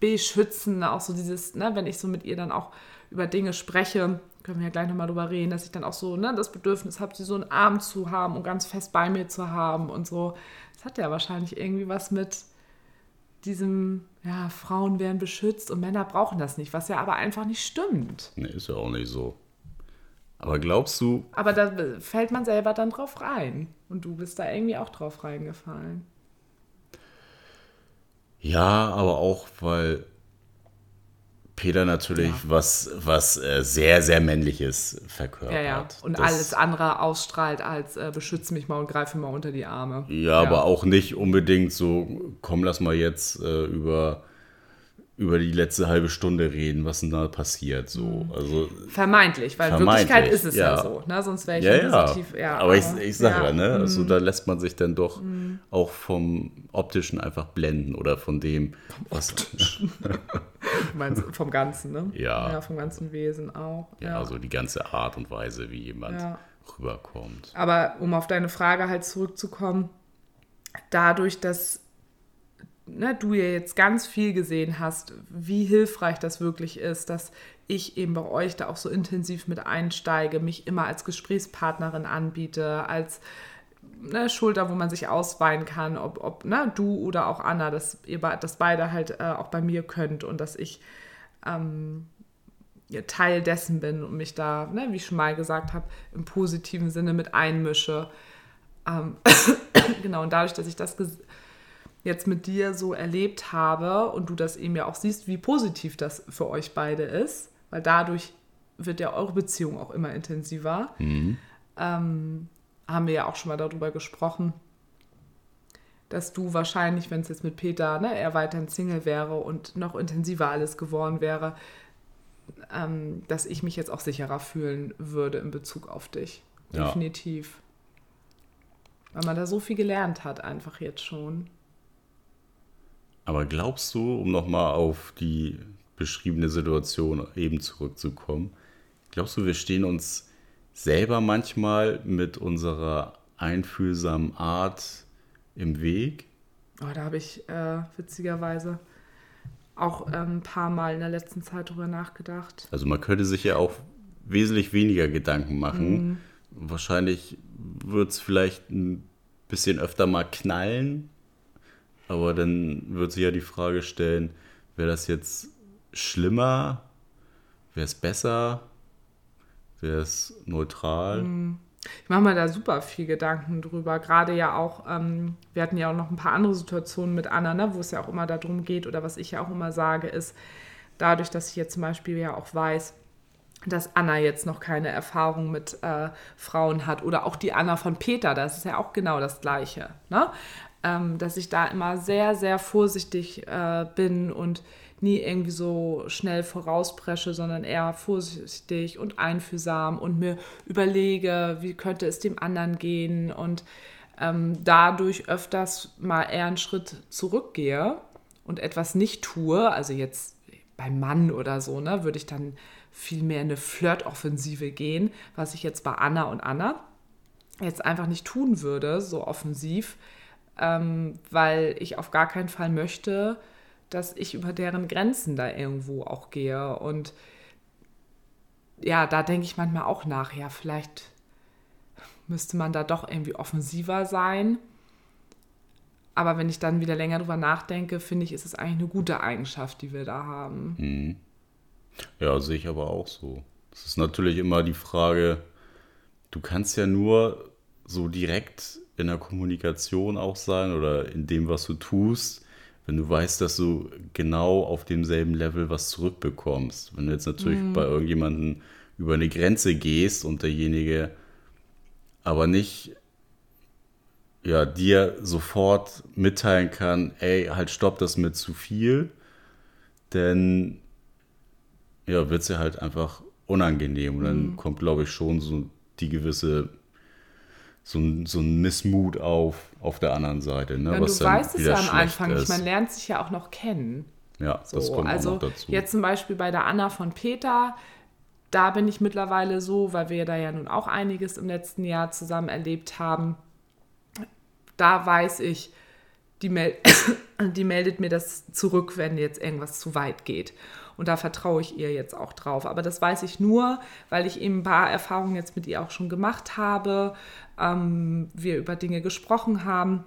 beschützen, auch so dieses, ne, wenn ich so mit ihr dann auch über Dinge spreche, können wir ja gleich nochmal drüber reden, dass ich dann auch so ne, das Bedürfnis habe, sie so einen Arm zu haben und ganz fest bei mir zu haben und so. Das hat ja wahrscheinlich irgendwie was mit diesem, ja, Frauen werden beschützt und Männer brauchen das nicht, was ja aber einfach nicht stimmt. Ne, ist ja auch nicht so. Aber glaubst du, Aber da fällt man selber dann drauf rein. Und du bist da irgendwie auch drauf reingefallen. Ja, aber auch, weil Peter natürlich was, was äh, sehr, sehr männliches verkörpert. Ja, ja. Und Das- alles andere ausstrahlt als äh, beschütze mich mal und greife mal unter die Arme. Ja, aber auch nicht unbedingt so, komm, lass mal jetzt äh, über über die letzte halbe Stunde reden, was denn da passiert. So. Mhm. Also, vermeintlich, weil vermeintlich, Wirklichkeit ist es ja, ja. so. Ne? Sonst wäre ich ja, ja, positiv. Ja, aber ich, ich sage ja, ne? Mhm. Also da lässt man sich dann doch auch vom Optischen einfach blenden oder von dem, was. Du meinst vom Ganzen, ne? Ja. Ja, vom ganzen Wesen auch. Ja, also die ganze Art und Weise, wie jemand rüberkommt. Aber um auf deine Frage halt zurückzukommen, dadurch, dass ne, du ja jetzt ganz viel gesehen hast, wie hilfreich das wirklich ist, dass ich eben bei euch da auch so intensiv mit einsteige, mich immer als Gesprächspartnerin anbiete, als ne, Schulter, wo man sich ausweinen kann, ob, ob ne, du oder auch Anna, dass ihr dass beide halt äh, auch bei mir könnt und dass ich ähm, Teil dessen bin und mich da, ne, wie ich schon mal gesagt habe, im positiven Sinne mit einmische. Ähm, genau, und dadurch, dass ich das jetzt mit dir so erlebt habe und du das eben ja auch siehst, wie positiv das für euch beide ist, weil dadurch wird ja eure Beziehung auch immer intensiver, ähm, haben wir ja auch schon mal darüber gesprochen, dass du wahrscheinlich, wenn es jetzt mit Peter, ne, er weiterhin Single wäre und noch intensiver alles geworden wäre, ähm, dass ich mich jetzt auch sicherer fühlen würde in Bezug auf dich. Ja. Definitiv. Weil man da so viel gelernt hat, einfach jetzt schon. Aber glaubst du, um nochmal auf die beschriebene Situation eben zurückzukommen, glaubst du, wir stehen uns selber manchmal mit unserer einfühlsamen Art im Weg? Oh, da habe ich äh, witzigerweise auch ähm, ein paar Mal in der letzten Zeit drüber nachgedacht. Also man könnte sich ja auch wesentlich weniger Gedanken machen. Wahrscheinlich wird es vielleicht ein bisschen öfter mal knallen, aber dann wird sich ja die Frage stellen, wäre das jetzt schlimmer? Wäre es besser? Wäre es neutral? Ich mache mir da super viel Gedanken drüber. Gerade ja auch, ähm, wir hatten ja auch noch ein paar andere Situationen mit Anna, ne, wo es ja auch immer darum geht, oder was ich ja auch immer sage, ist, dadurch, dass ich jetzt zum Beispiel ja auch weiß, dass Anna jetzt noch keine Erfahrung mit äh, Frauen hat oder auch die Anna von Peter, das ist ja auch genau das Gleiche, ne? Ähm, dass ich da immer sehr, sehr vorsichtig äh, bin und nie irgendwie so schnell vorauspresche, sondern eher vorsichtig und einfühlsam und mir überlege, wie könnte es dem anderen gehen und ähm, dadurch öfters mal eher einen Schritt zurückgehe und etwas nicht tue, also jetzt beim Mann oder so, ne, würde ich dann viel mehr in eine Flirtoffensive gehen, was ich jetzt bei Anna und Anna jetzt einfach nicht tun würde, so offensiv, ähm, weil ich auf gar keinen Fall möchte, dass ich über deren Grenzen da irgendwo auch gehe. Und ja, da denke ich manchmal auch nach, ja, vielleicht müsste man da doch irgendwie offensiver sein. Aber wenn ich dann wieder länger drüber nachdenke, finde ich, ist es eigentlich eine gute Eigenschaft, die wir da haben. Ja, sehe ich aber auch so. Es ist natürlich immer die Frage, du kannst ja nur so direkt in der Kommunikation auch sein oder in dem, was du tust, wenn du weißt, dass du genau auf demselben Level was zurückbekommst. Wenn du jetzt natürlich bei irgendjemandem über eine Grenze gehst und derjenige aber nicht ja, dir sofort mitteilen kann, ey, halt stopp, das ist mir zu viel, denn ja, wird es ja halt einfach unangenehm. Und dann kommt, glaube ich, schon so die gewisse, so ein, so ein Missmut auf, auf der anderen Seite. Ne? Ja, was du weißt es ja am Anfang nicht, man lernt sich ja auch noch kennen. Ja, das So, kommt also auch noch dazu. jetzt zum Beispiel bei der Anna von Peter, da bin ich mittlerweile so, weil wir da ja nun auch einiges im letzten Jahr zusammen erlebt haben. Da weiß ich, die, mel die meldet mir das zurück, wenn jetzt irgendwas zu weit geht. Und da vertraue ich ihr jetzt auch drauf. Aber das weiß ich nur, weil ich eben ein paar Erfahrungen jetzt mit ihr auch schon gemacht habe, ähm, wir über Dinge gesprochen haben.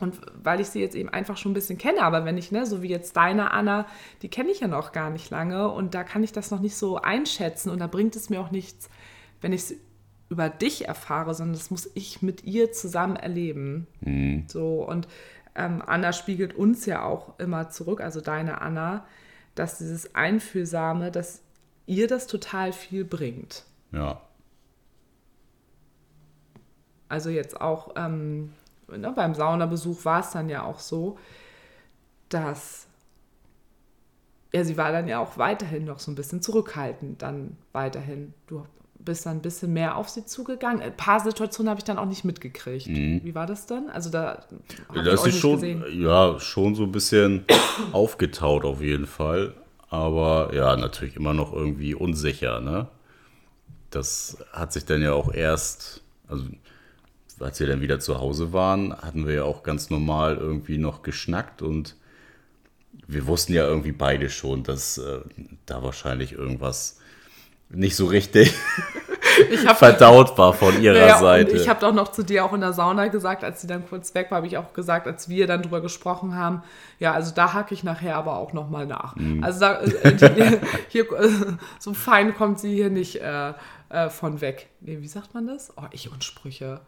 Und weil ich sie jetzt eben einfach schon ein bisschen kenne, aber wenn ich, ne, so wie jetzt deine Anna, die kenne ich ja noch gar nicht lange und da kann ich das noch nicht so einschätzen und da bringt es mir auch nichts, wenn ich es über dich erfahre, sondern das muss ich mit ihr zusammen erleben. So und ähm, Anna spiegelt uns ja auch immer zurück, also deine Anna, dass dieses Einfühlsame, dass ihr das total viel bringt. ja, Also jetzt auch ähm, ne, beim Saunabesuch war es dann ja auch so, dass ja, sie war dann ja auch weiterhin noch so ein bisschen zurückhaltend, dann weiterhin. Du bist dann ein bisschen mehr auf sie zugegangen. Ein paar Situationen habe ich dann auch nicht mitgekriegt. Mhm. Wie war das dann? Also da das ist schon, gesehen. ja, schon so ein bisschen aufgetaut auf jeden Fall. Aber ja, natürlich immer noch irgendwie unsicher, ne? Das hat sich dann ja auch erst, also als wir dann wieder zu Hause waren, hatten wir ja auch ganz normal irgendwie noch geschnackt und wir wussten ja irgendwie beide schon, dass äh, da wahrscheinlich irgendwas nicht so richtig hab, verdaut war von ihrer ja, Seite. ich habe doch noch zu dir auch in der Sauna gesagt, als sie dann kurz weg war, habe ich auch gesagt, als wir dann drüber gesprochen haben, ja, also da hacke ich nachher aber auch nochmal nach. Mhm. Also da, äh, die, hier, äh, so fein kommt sie hier nicht äh, äh, von weg. Nee, wie sagt man das? Oh, ich und Sprüche.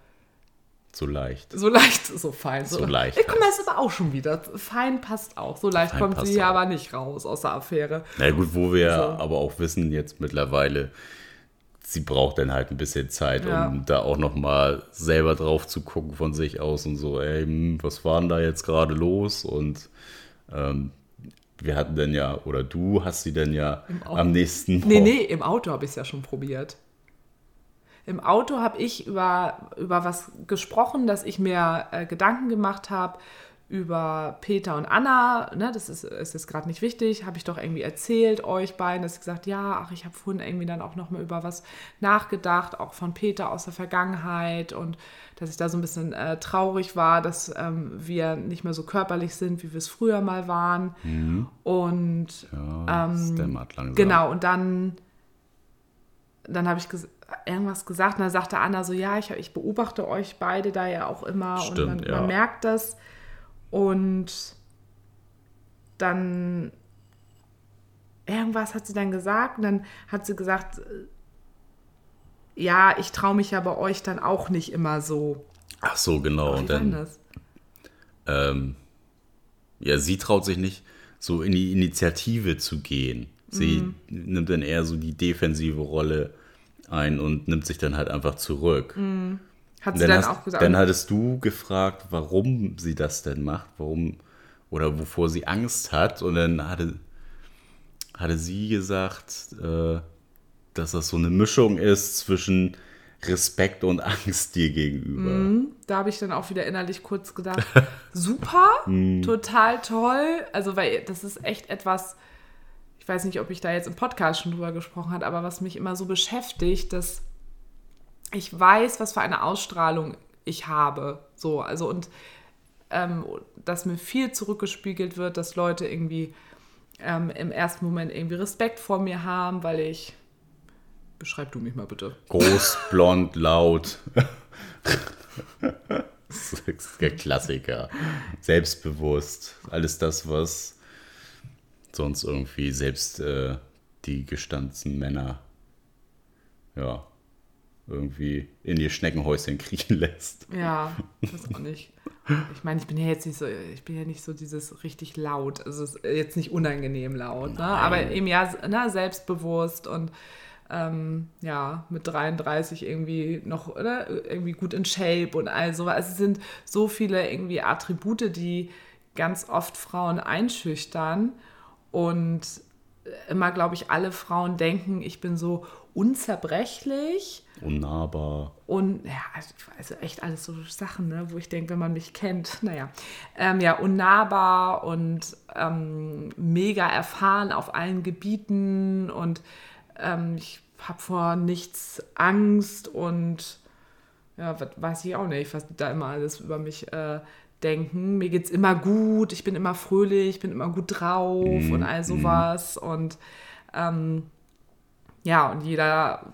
So leicht. So leicht, so fein. So, so leicht. Ich komme das aber auch schon wieder. Fein passt auch. So leicht fein kommt sie hier aber nicht raus aus der Affäre. Na gut, wo wir so. aber auch wissen jetzt mittlerweile, sie braucht dann halt ein bisschen Zeit, ja. um da auch nochmal selber drauf zu gucken von sich aus und so, ey, hm, was war denn da jetzt gerade los? Und ähm, wir hatten dann ja, oder du hast sie dann ja am nächsten Nee, nee, im Auto habe ich es ja schon probiert. Im Auto habe ich über, über was gesprochen, dass ich mir äh, Gedanken gemacht habe über Peter und Anna, ne, das ist, ist jetzt gerade nicht wichtig, habe ich doch irgendwie erzählt euch beiden, dass ich gesagt, ja, ach, ich habe vorhin irgendwie dann auch nochmal über was nachgedacht, auch von Peter aus der Vergangenheit und dass ich da so ein bisschen äh, traurig war, dass ähm, wir nicht mehr so körperlich sind, wie wir es früher mal waren. Mhm. Und ja, ähm, genau, und dann, dann habe ich gesagt, irgendwas gesagt und dann sagte Anna so, ja, ich, ich beobachte euch beide da ja auch immer Stimmt, und man, ja. man, merkt das. Und dann irgendwas hat sie dann gesagt und dann hat sie gesagt, ja, ich traue mich ja bei euch dann auch nicht immer so. Ach so, genau. Ach, und dann? Ähm, ja, sie traut sich nicht so in die Initiative zu gehen. Sie mhm. nimmt dann eher so die defensive Rolle ein und nimmt sich dann halt einfach zurück. Mhm. Hat sie dann, dann hast, auch gesagt. Dann hattest du gefragt, warum sie das denn macht, warum oder wovor sie Angst hat. Und dann hatte, hatte sie gesagt, äh, dass das so eine Mischung ist zwischen Respekt und Angst dir gegenüber. Mm, da habe ich dann auch wieder innerlich kurz gedacht, super, mm. total toll. Also, weil das ist echt etwas, ich weiß nicht, ob ich da jetzt im Podcast schon drüber gesprochen habe, aber was mich immer so beschäftigt, dass ich weiß, was für eine Ausstrahlung ich habe. So, also und ähm, dass mir viel zurückgespiegelt wird, dass Leute irgendwie ähm, im ersten Moment irgendwie Respekt vor mir haben, weil ich. Beschreib du mich mal bitte. Groß, blond, laut. das ist der Klassiker. Selbstbewusst. Alles das, was sonst irgendwie selbst äh, die gestanzten Männer ja, irgendwie in ihr Schneckenhäuschen kriechen lässt. Ja, das auch nicht. Ich meine, ich bin ja jetzt nicht so, ich bin ja nicht so dieses richtig laut, also es ist jetzt nicht unangenehm laut, ne? aber eben ja ne, selbstbewusst und ähm, ja, mit 33 irgendwie noch oder, irgendwie gut in Shape und all so. Also es sind so viele irgendwie Attribute, die ganz oft Frauen einschüchtern und immer, glaube ich, alle Frauen denken, ich bin so unzerbrechlich. Unnahbar. Und ja, also, also echt alles so Sachen, ne, wo ich denke, wenn man mich kennt, naja, ähm, ja, unnahbar und ähm, mega erfahren auf allen Gebieten und ähm, ich habe vor nichts Angst und ja, weiß ich auch nicht, was da immer alles über mich äh, denken. Mir geht es immer gut, ich bin immer fröhlich, ich bin immer gut drauf mm, und all sowas. Mm. Und ähm, ja, und jeder,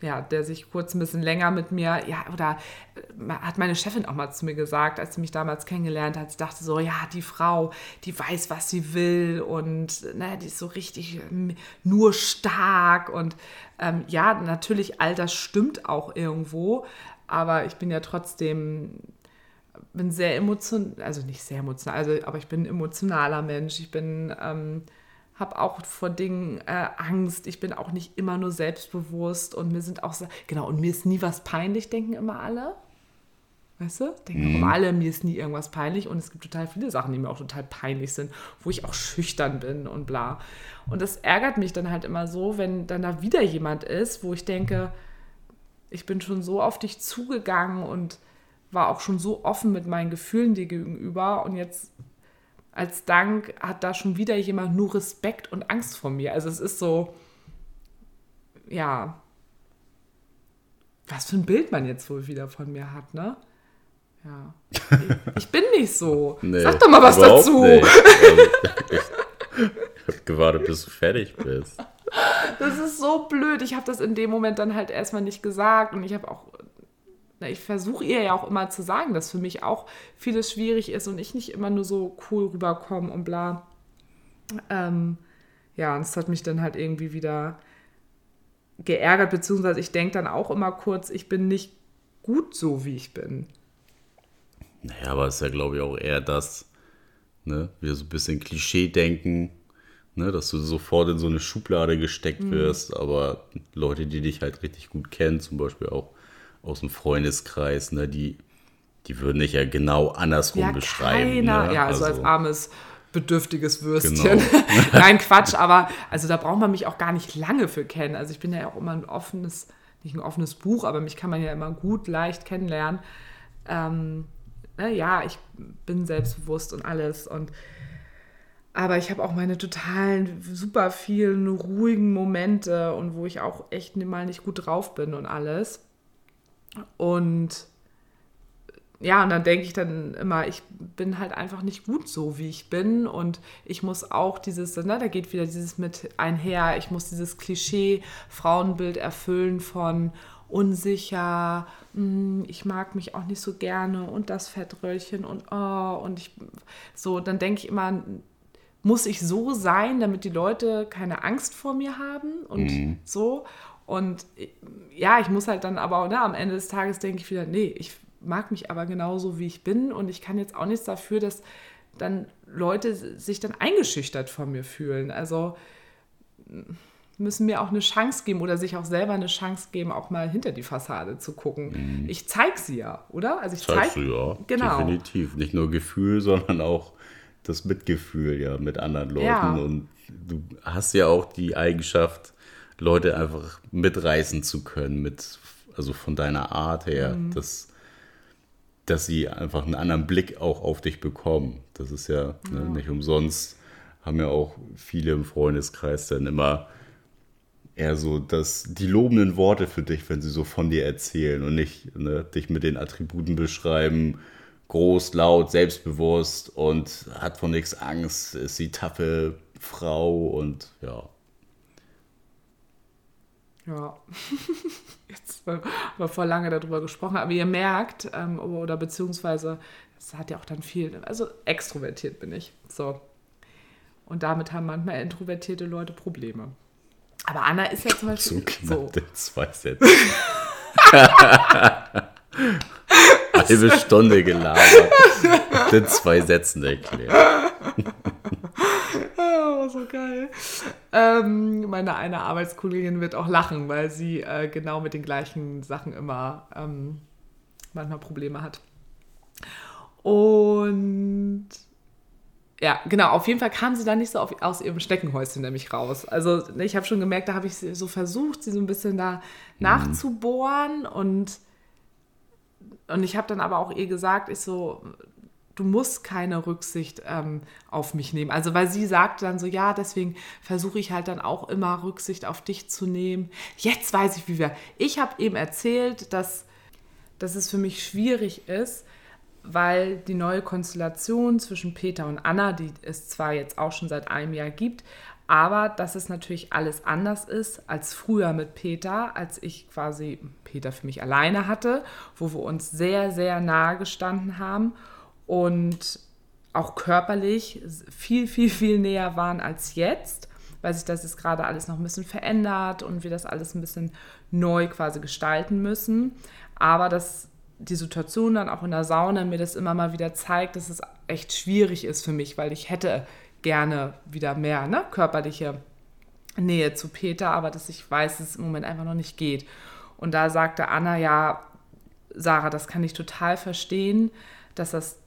ja, der sich kurz ein bisschen länger mit mir, ja, oder äh, hat meine Chefin auch mal zu mir gesagt, als sie mich damals kennengelernt hat, sie dachte so, ja, die Frau, die weiß, was sie will und ne, die ist so richtig ähm, nur stark und ähm, ja, natürlich, all das stimmt auch irgendwo, aber ich bin ja trotzdem bin sehr emotional, also nicht sehr emotional, also, aber ich bin ein emotionaler Mensch. Ich bin, ähm, habe auch vor Dingen äh, Angst. Ich bin auch nicht immer nur selbstbewusst und mir sind auch, genau, und mir ist nie was peinlich, denken immer alle. Weißt du? Denken mhm. alle, mir ist nie irgendwas peinlich und es gibt total viele Sachen, die mir auch total peinlich sind, wo ich auch schüchtern bin und bla. Und das ärgert mich dann halt immer so, wenn dann da wieder jemand ist, wo ich denke, ich bin schon so auf dich zugegangen und war auch schon so offen mit meinen Gefühlen dir gegenüber und jetzt als Dank hat da schon wieder jemand nur Respekt und Angst vor mir. Also es ist so, ja, was für ein Bild man jetzt wohl wieder von mir hat, ne? Ja. Ich, bin nicht so. Nee, Sag doch mal was dazu. Nicht. Also, ich habe gewartet, bis du fertig bist. Das ist so blöd. Ich habe das in dem Moment dann halt erstmal nicht gesagt und ich habe auch ich versuche ihr ja auch immer zu sagen, dass für mich auch vieles schwierig ist und ich nicht immer nur so cool rüberkomme und bla. Ähm, ja, und es hat mich dann halt irgendwie wieder geärgert, beziehungsweise ich denke dann auch immer kurz, ich bin nicht gut so, wie ich bin. Naja, aber es ist ja, glaube ich, auch eher das, ne, wir so ein bisschen Klischee denken, ne, dass du sofort in so eine Schublade gesteckt mhm. wirst, aber Leute, die dich halt richtig gut kennen, zum Beispiel auch aus dem Freundeskreis, ne, die, die würden dich ja genau andersrum ja, beschreiben. Keiner, ne? ja, also, also, als armes bedürftiges Würstchen. Genau. Nein, Quatsch, aber also da braucht man mich auch gar nicht lange für kennen. Also ich bin ja auch immer ein offenes, nicht ein offenes Buch, aber mich kann man ja immer gut, leicht kennenlernen. Ähm, ne, ja, ich bin selbstbewusst und alles und aber ich habe auch meine totalen, super vielen ruhigen Momente und wo ich auch echt mal nicht gut drauf bin und alles. Und ja, und dann denke ich dann immer, ich bin halt einfach nicht gut so, wie ich bin. Und ich muss auch dieses, ne, da geht wieder dieses mit einher, ich muss dieses Klischee-Frauenbild erfüllen von unsicher, hm, ich mag mich auch nicht so gerne und das Fettröllchen und oh, und ich so, dann denke ich immer, muss ich so sein, damit die Leute keine Angst vor mir haben und mhm. so. Und ja, ich muss halt dann aber ne, am Ende des Tages denke ich wieder, nee, ich mag mich aber genauso, wie ich bin. Und ich kann jetzt auch nichts dafür, dass dann Leute sich dann eingeschüchtert von mir fühlen. Also müssen mir auch eine Chance geben oder sich auch selber eine Chance geben, auch mal hinter die Fassade zu gucken. Mhm. Ich zeige sie ja, oder? Also ich zeige du ja, genau. definitiv. Nicht nur Gefühl, sondern auch das Mitgefühl ja mit anderen Leuten. Ja. Und du hast ja auch die Eigenschaft, Leute einfach mitreißen zu können, mit, also von deiner Art her, mhm. dass, dass sie einfach einen anderen Blick auch auf dich bekommen. Das ist ja, ne, ja. Ne, nicht umsonst, haben ja auch viele im Freundeskreis dann immer eher so dass die lobenden Worte für dich, wenn sie so von dir erzählen und nicht ne, dich mit den Attributen beschreiben, groß, laut, selbstbewusst und hat von nichts Angst, ist die taffe Frau und ja. Ja, jetzt haben wir vor lange darüber gesprochen, aber ihr merkt, ähm, oder beziehungsweise, das hat ja auch dann viel, also extrovertiert bin ich. So. Und damit haben manchmal introvertierte Leute Probleme. Aber Anna ist ja zum Beispiel. So, so. zwei Sätze. Halbe Stunde gelabert. in zwei Sätzen erklärt. oh, so geil. Ähm, meine eine Arbeitskollegin wird auch lachen, weil sie äh, genau mit den gleichen Sachen immer ähm, manchmal Probleme hat. Und ja, genau, auf jeden Fall kam sie dann nicht so auf, aus ihrem Steckenhäuschen nämlich raus. Also ich habe schon gemerkt, da habe ich so versucht, sie so ein bisschen da mhm. nachzubohren und, und ich habe dann aber auch ihr gesagt, ich so, du musst keine Rücksicht ähm, auf mich nehmen. Also weil sie sagte dann so, ja, deswegen versuche ich halt dann auch immer Rücksicht auf dich zu nehmen. Jetzt weiß ich, wie wir. Ich habe eben erzählt, dass, dass es für mich schwierig ist, weil die neue Konstellation zwischen Peter und Anna, die es zwar jetzt auch schon seit einem Jahr gibt, aber dass es natürlich alles anders ist als früher mit Peter, als ich quasi Peter für mich alleine hatte, wo wir uns sehr, sehr nahe gestanden haben und auch körperlich viel, viel, viel näher waren als jetzt, weil sich das jetzt gerade alles noch ein bisschen verändert und wir das alles ein bisschen neu quasi gestalten müssen. Aber dass die Situation dann auch in der Sauna mir das immer mal wieder zeigt, dass es echt schwierig ist für mich, weil ich hätte gerne wieder mehr ne, körperliche Nähe zu Peter, aber dass ich weiß, dass es im Moment einfach noch nicht geht. Und da sagte Anna, ja, Sarah, das kann ich total verstehen, dass das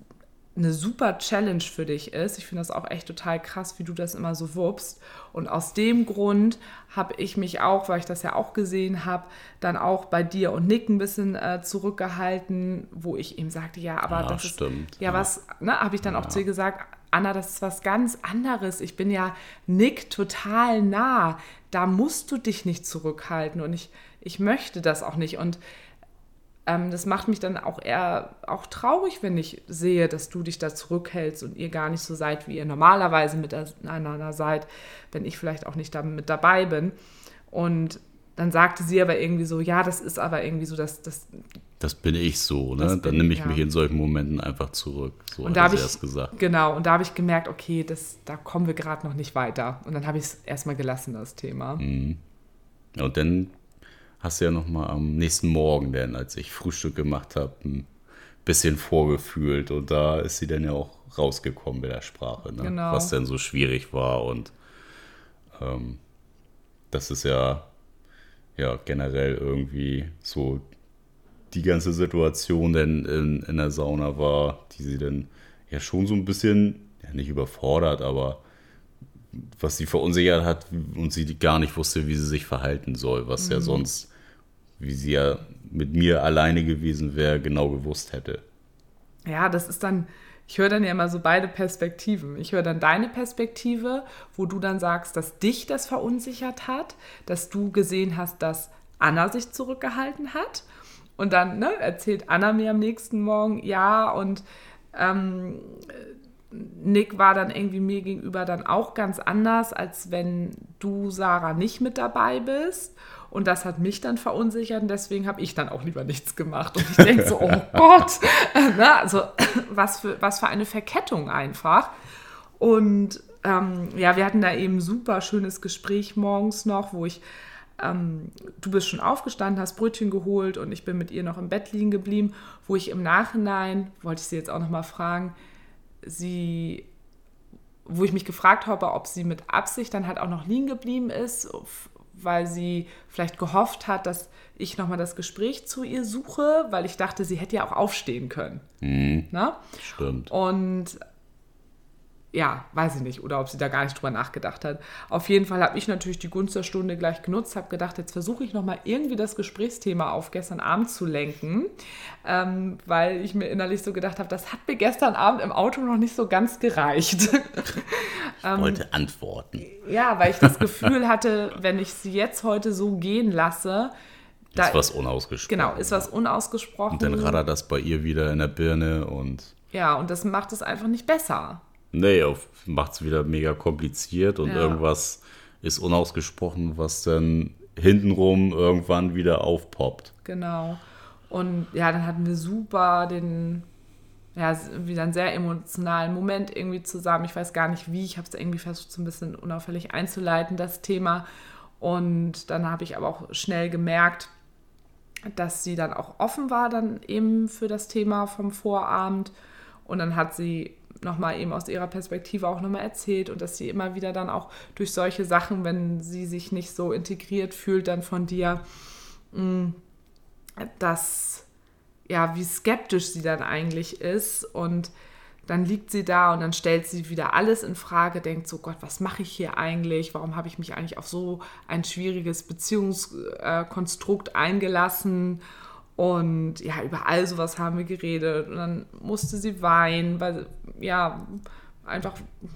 eine super Challenge für dich ist. Ich finde das auch echt total krass, wie du das immer so wuppst. Und aus dem Grund habe ich mich auch, weil ich das ja auch gesehen habe, dann auch bei dir und Nick ein bisschen äh, zurückgehalten, wo ich ihm sagte, ja, aber Ja, das stimmt, ist, ja, ja. was, ne, habe ich dann auch zu ihr gesagt, Anna, das ist was ganz anderes. Ich bin ja Nick total nah. Da musst du dich nicht zurückhalten und ich, ich möchte das auch nicht. Und ähm, das macht mich dann auch eher auch traurig, wenn ich sehe, dass du dich da zurückhältst und ihr gar nicht so seid, wie ihr normalerweise miteinander seid, wenn ich vielleicht auch nicht da mit dabei bin. Und dann sagte sie aber irgendwie so, ja, das ist aber irgendwie so, dass das Das bin ich so, ne? Dann nehme ich ich, mich ja. in solchen Momenten einfach zurück. So und da habe ich erst gesagt. genau und da habe ich gemerkt, okay, das da kommen wir gerade noch nicht weiter und dann habe ich es erstmal gelassen das Thema. Mhm. Ja, und dann hast du ja noch mal am nächsten Morgen, denn als ich Frühstück gemacht habe, ein bisschen vorgefühlt und da ist sie dann ja auch rausgekommen mit der Sprache, ne? Genau. was denn so schwierig war und ähm, das ist ja ja generell irgendwie so die ganze Situation denn in, in der Sauna war, die sie dann ja schon so ein bisschen, ja nicht überfordert, aber was sie verunsichert hat und sie gar nicht wusste, wie sie sich verhalten soll, was ja sonst, wie sie ja mit mir alleine gewesen wäre, genau gewusst hätte. Ja, das ist dann, ich höre dann ja immer so beide Perspektiven. Ich höre dann deine Perspektive, wo du dann sagst, dass dich das verunsichert hat, dass du gesehen hast, dass Anna sich zurückgehalten hat. Und dann ne, erzählt Anna mir am nächsten Morgen, ja, und ähm, Nick war dann irgendwie mir gegenüber dann auch ganz anders, als wenn du, Sarah, nicht mit dabei bist. Und das hat mich dann verunsichert und deswegen habe ich dann auch lieber nichts gemacht. Und ich denke so, oh Gott, ne? also was für, was für eine Verkettung einfach. Und ähm, ja, wir hatten da eben ein super schönes Gespräch morgens noch, wo ich, ähm, du bist schon aufgestanden, hast Brötchen geholt und ich bin mit ihr noch im Bett liegen geblieben, wo ich im Nachhinein, wollte ich sie jetzt auch noch mal fragen, sie, wo ich mich gefragt habe, ob sie mit Absicht dann halt auch noch liegen geblieben ist, weil sie vielleicht gehofft hat, dass ich nochmal das Gespräch zu ihr suche, weil ich dachte, sie hätte ja auch aufstehen können. Mhm, Ne? stimmt. Und ja, weiß ich nicht, oder ob sie da gar nicht drüber nachgedacht hat. Auf jeden Fall habe ich natürlich die Gunst der Stunde gleich genutzt, habe gedacht, jetzt versuche ich nochmal irgendwie das Gesprächsthema auf gestern Abend zu lenken, ähm, weil ich mir innerlich so gedacht habe, das hat mir gestern Abend im Auto noch nicht so ganz gereicht. Ich wollte antworten. ja, weil ich das Gefühl hatte, wenn ich sie jetzt heute so gehen lasse, da ist was unausgesprochen. genau, ist was unausgesprochen. Und dann rattert das bei ihr wieder in der Birne und ja, und das macht es einfach nicht besser. Nee, macht es wieder mega kompliziert und Ja. irgendwas ist unausgesprochen, was dann hintenrum irgendwann wieder aufpoppt. Genau. Und ja, dann hatten wir super den, ja, wieder einen sehr emotionalen Moment irgendwie zusammen. Ich weiß gar nicht wie, ich habe es irgendwie versucht, so ein bisschen unauffällig einzuleiten, das Thema. Und dann habe ich aber auch schnell gemerkt, dass sie dann auch offen war dann eben für das Thema vom Vorabend. Und dann hat sie nochmal eben aus ihrer Perspektive auch nochmal erzählt und dass sie immer wieder dann auch durch solche Sachen, wenn sie sich nicht so integriert fühlt, dann von dir, mh, dass, ja, wie skeptisch sie dann eigentlich ist und dann liegt sie da und dann stellt sie wieder alles in Frage, denkt so, Gott, was mache ich hier eigentlich? Warum habe ich mich eigentlich auf so ein schwieriges Beziehungskonstrukt eingelassen? Und ja, über all sowas haben wir geredet. Und dann musste sie weinen, weil, ja, einfach,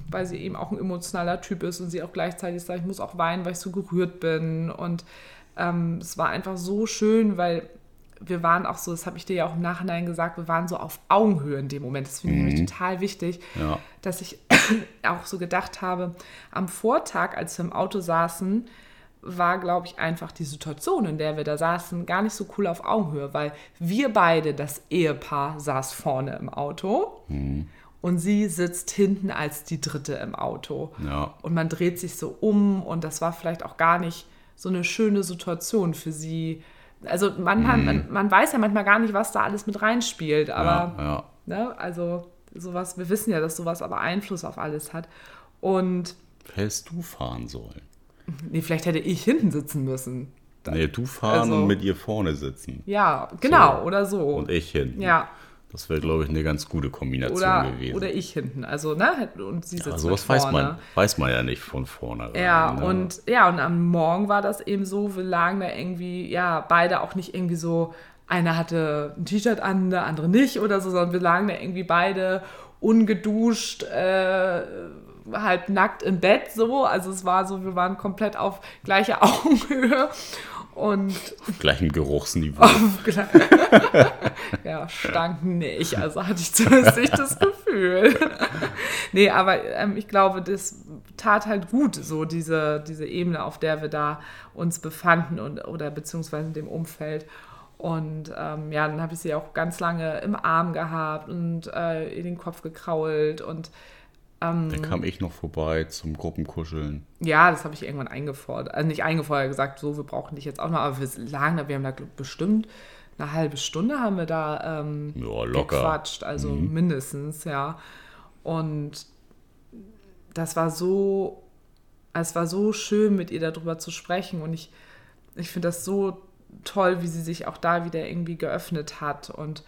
weil sie eben auch ein emotionaler Typ ist und sie auch gleichzeitig sagt, ich muss auch weinen, weil ich so gerührt bin. Und ähm, es war einfach so schön, weil wir waren auch so, das habe ich dir ja auch im Nachhinein gesagt, wir waren so auf Augenhöhe in dem Moment. Das finde ich nämlich total wichtig, Ja. dass ich auch so gedacht habe, am Vortag, als wir im Auto saßen, war, glaube ich, einfach die Situation, in der wir da saßen, gar nicht so cool auf Augenhöhe, weil wir beide, das Ehepaar, saß vorne im Auto und sie sitzt hinten als die Dritte im Auto. Ja. Und man dreht sich so um und das war vielleicht auch gar nicht so eine schöne Situation für sie. Also man, man, man weiß ja manchmal gar nicht, was da alles mit reinspielt, aber ja, ja. Ne? Also sowas, wir wissen ja, dass sowas aber Einfluss auf alles hat. Und Hättest du fahren sollen. Nee, vielleicht hätte ich hinten sitzen müssen. Nee, du fahren Also- und mit ihr vorne sitzen. Ja, genau, So. oder so. Und ich hinten. Ja, Das wäre, glaube ich, eine ganz gute Kombination oder, gewesen. oder ich hinten. Also, ne? Und sie sitzt ja, sowas vorne. weiß man, weiß man ja nicht von vornherein. Ja, ne? und ja, und am Morgen war das eben so, wir lagen da irgendwie, ja, beide auch nicht irgendwie so, einer hatte ein T-Shirt an, der andere nicht oder so, sondern wir lagen da irgendwie beide ungeduscht, äh, halb nackt im Bett so. Also es war so, wir waren komplett auf gleicher Augenhöhe und Auf gleichem Geruchsniveau. auf gle- ja, stank nicht. Also hatte ich zumindest nicht das Gefühl. nee, aber ähm, ich glaube, das tat halt gut, so diese, diese Ebene, auf der wir da uns befanden und, oder beziehungsweise in dem Umfeld. Und ähm, ja, dann habe ich sie auch ganz lange im Arm gehabt und äh, in den Kopf gekrault und Dann kam ich noch vorbei zum Gruppenkuscheln. ja, das habe ich irgendwann eingefordert. Also nicht eingefordert, gesagt, so, wir brauchen dich jetzt auch noch. Aber wir lagen da, wir haben da bestimmt eine halbe Stunde haben wir da ähm, Ja, locker. gequatscht, also mindestens, ja. Und das war so, es war so schön, mit ihr darüber zu sprechen. Und ich, ich finde das so toll, wie sie sich auch da wieder irgendwie geöffnet hat. Und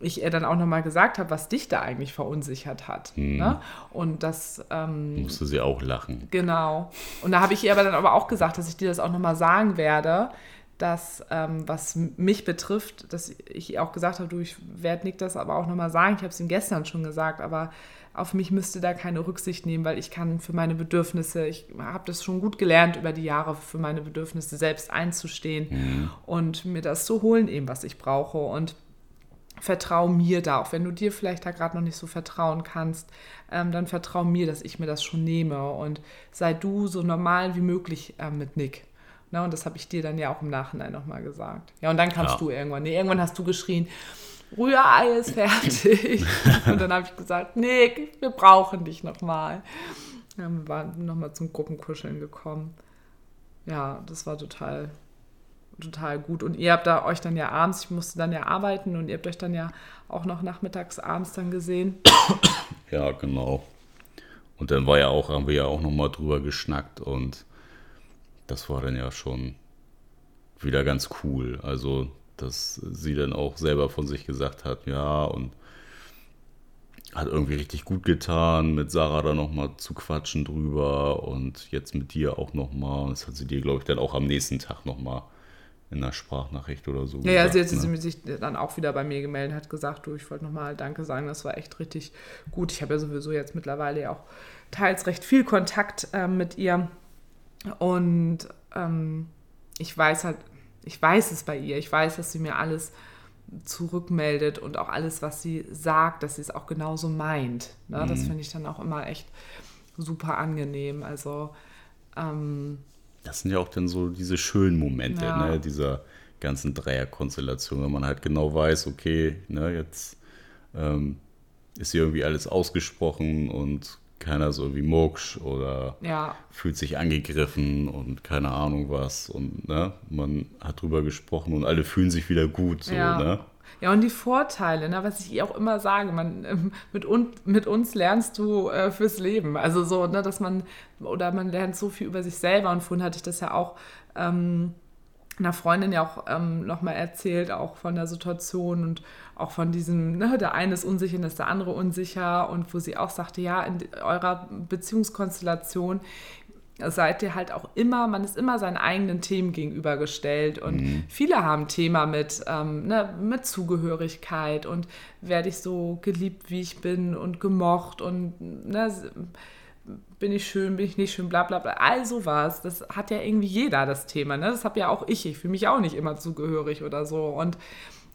ich ihr dann auch nochmal gesagt habe, was dich da eigentlich verunsichert hat. Ne? Und das ähm, Musste sie auch lachen. Genau. Und da habe ich ihr aber dann aber auch gesagt, dass ich dir das auch nochmal sagen werde, dass, ähm, was mich betrifft, dass ich ihr auch gesagt habe, du, ich werde Nick das aber auch nochmal sagen. Ich habe es ihm gestern schon gesagt, aber auf mich müsste da keine Rücksicht nehmen, weil ich kann für meine Bedürfnisse, ich habe das schon gut gelernt über die Jahre, für meine Bedürfnisse selbst einzustehen und mir das zu holen, eben was ich brauche. Und vertrau mir da, auch wenn du dir vielleicht da gerade noch nicht so vertrauen kannst, ähm, dann vertrau mir, dass ich mir das schon nehme und sei du so normal wie möglich ähm, mit Nick. Na, und das habe ich dir dann ja auch im Nachhinein nochmal gesagt. Ja, und dann kamst Ja. du irgendwann. Nee, irgendwann hast du geschrien, Rührei ist fertig. und dann habe ich gesagt, Nick, wir brauchen dich nochmal. Ja, wir waren nochmal zum Gruppenkuscheln gekommen. Ja, das war total total gut. Und ihr habt da euch dann ja abends, ich musste dann ja arbeiten und ihr habt euch dann ja auch noch nachmittags abends dann gesehen. Ja, genau. Und dann war ja auch, haben wir ja auch nochmal drüber geschnackt und das war dann ja schon wieder ganz cool. Also, dass sie dann auch selber von sich gesagt hat, ja, und hat irgendwie richtig gut getan, mit Sarah da nochmal zu quatschen drüber und jetzt mit dir auch nochmal. Und das hat sie dir, glaube ich, dann auch am nächsten Tag nochmal in einer Sprachnachricht oder so Ja, ja, sie hat gesagt, sie ne? sich dann auch wieder bei mir gemeldet, hat gesagt, du, ich wollte nochmal Danke sagen, das war echt richtig gut. Ich habe ja sowieso jetzt mittlerweile ja auch teils recht viel Kontakt ähm, mit ihr und ähm, ich weiß halt, ich weiß es bei ihr, ich weiß, dass sie mir alles zurückmeldet und auch alles, was sie sagt, dass sie es auch genauso meint. Ne? Das finde ich dann auch immer echt super angenehm. Also ähm, Das sind ja auch dann so diese schönen Momente, Ja. ne, dieser ganzen Dreierkonstellation, wenn man halt genau weiß, okay, ne, jetzt ähm, ist hier irgendwie alles ausgesprochen und keiner ist irgendwie mucksch oder ja, fühlt sich angegriffen und keine Ahnung was und ne, man hat drüber gesprochen und alle fühlen sich wieder gut, so, Ja. ne? Ja, und die Vorteile, ne, was ich auch immer sage, man, ähm, mit, un, mit uns lernst du äh, fürs Leben. Also so, ne, dass man, oder man lernt so viel über sich selber. Und vorhin hatte ich das ja auch ähm, einer Freundin ja auch ähm, nochmal erzählt, auch von der Situation und auch von diesem, ne, der eine ist unsicher, ist der andere unsicher. Und wo sie auch sagte, ja, in eurer Beziehungskonstellation seid ihr halt auch immer, man ist immer seinen eigenen Themen gegenübergestellt und viele haben Thema mit, ähm, ne, mit Zugehörigkeit und werde ich so geliebt, wie ich bin und gemocht und ne, bin ich schön, bin ich nicht schön, bla bla bla, all sowas, das hat ja irgendwie jeder das Thema, ne? das habe ja auch ich, ich fühle mich auch nicht immer zugehörig oder so. Und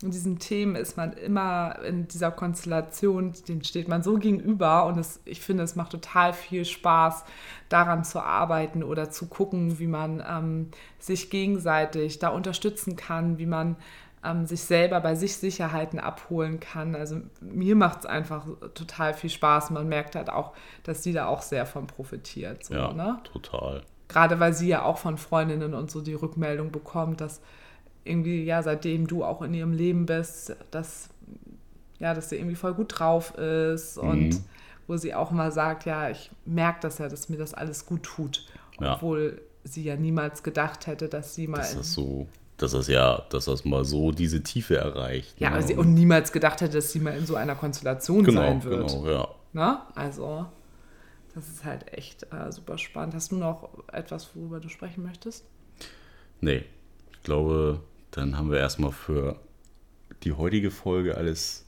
in diesen Themen ist man immer in dieser Konstellation, den steht man so gegenüber und es, ich finde, es macht total viel Spaß, daran zu arbeiten oder zu gucken, wie man ähm, sich gegenseitig da unterstützen kann, wie man ähm, sich selber bei sich Sicherheiten abholen kann. Also mir macht es einfach total viel Spaß. Man merkt halt auch, dass die da auch sehr von profitiert. So, Ja, ne? total. Gerade weil sie ja auch von Freundinnen und so die Rückmeldung bekommt, dass irgendwie, ja, seitdem du auch in ihrem Leben bist, dass, ja, dass sie irgendwie voll gut drauf ist und Mhm. wo sie auch mal sagt, ja, ich merke das ja, dass mir das alles gut tut, Ja. obwohl sie ja niemals gedacht hätte, dass sie mal. Dass das so, dass das ja, dass das mal so diese Tiefe erreicht. ja, ne? aber sie und niemals gedacht hätte, dass sie mal in so einer Konstellation genau, sein wird. genau, ja. Ne? Also, das ist halt echt äh, super spannend. Hast du noch etwas, worüber du sprechen möchtest? Nee, ich glaube, dann haben wir erstmal für die heutige Folge alles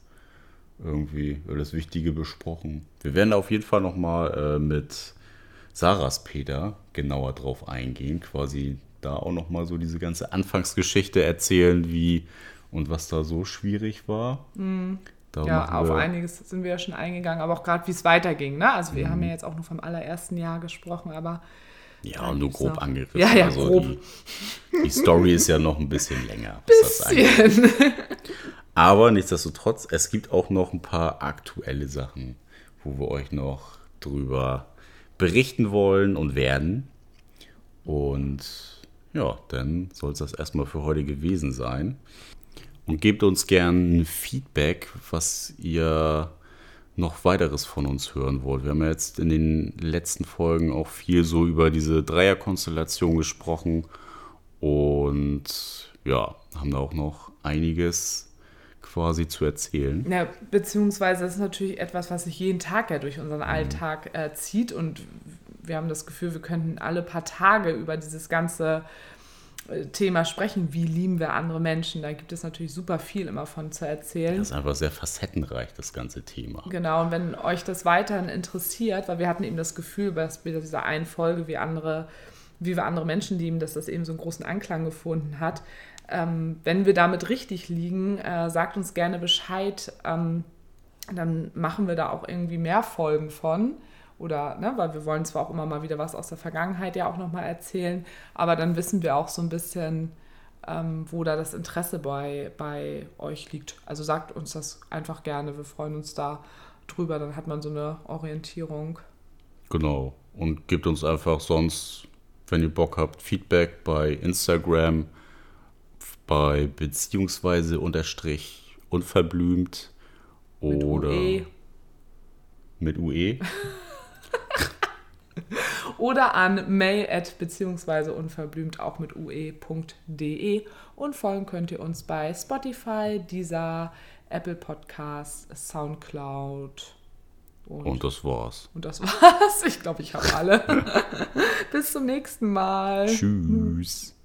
irgendwie, alles Wichtige besprochen. Wir werden auf jeden Fall nochmal äh, mit Sarahs Peter genauer drauf eingehen, quasi da auch nochmal so diese ganze Anfangsgeschichte erzählen, wie und was da so schwierig war. Mhm. ja, auf einiges sind wir ja schon eingegangen, aber auch gerade, wie es weiterging. Ne? Also, wir Mhm. haben ja jetzt auch nur vom allerersten Jahr gesprochen, aber Ja, Dann nur grob noch- angerissen. Ja, ja, also grob. Die, die Story ist ja noch ein bisschen länger. bisschen. Aber nichtsdestotrotz, es gibt auch noch ein paar aktuelle Sachen, wo wir euch noch drüber berichten wollen und werden. Und ja, dann soll es das erstmal für heute gewesen sein. Und gebt uns gern ein Feedback, was ihr noch weiteres von uns hören wollt. Wir haben ja jetzt in den letzten Folgen auch viel so über diese Dreierkonstellation gesprochen und ja, haben da auch noch einiges quasi zu erzählen. Ja, beziehungsweise das ist natürlich etwas, was sich jeden Tag ja durch Mhm. unseren Alltag äh, zieht und wir haben das Gefühl, wir könnten alle paar Tage über dieses ganze Thema sprechen. Wie lieben wir andere Menschen? Da gibt es natürlich super viel immer von zu erzählen. Das ist einfach sehr facettenreich, das ganze Thema. Genau, und wenn euch das weiterhin interessiert, weil wir hatten eben das Gefühl, dass bei dieser einen Folge, wie andere, wie wir andere Menschen lieben, dass das eben so einen großen Anklang gefunden hat. Ähm, wenn wir damit richtig liegen, äh, sagt uns gerne Bescheid. Ähm, dann machen wir da auch irgendwie mehr Folgen von. Oder, ne, weil wir wollen zwar auch immer mal wieder was aus der Vergangenheit ja auch nochmal erzählen, aber dann wissen wir auch so ein bisschen, ähm, wo da das Interesse bei, bei euch liegt. Also sagt uns das einfach gerne, wir freuen uns da drüber, dann hat man so eine Orientierung. Genau. Und gebt uns einfach sonst, wenn ihr Bock habt, Feedback bei Instagram, bei beziehungsweise unterstrich unverblümt Mit oder UE. mit UE. Oder an mail at beziehungsweise unverblümt auch mit ue.de und folgen könnt ihr uns bei Spotify, dieser Apple Podcasts, Soundcloud und, Und das war's. und das war's. Ich glaube, ich habe alle. Bis zum nächsten Mal. Tschüss.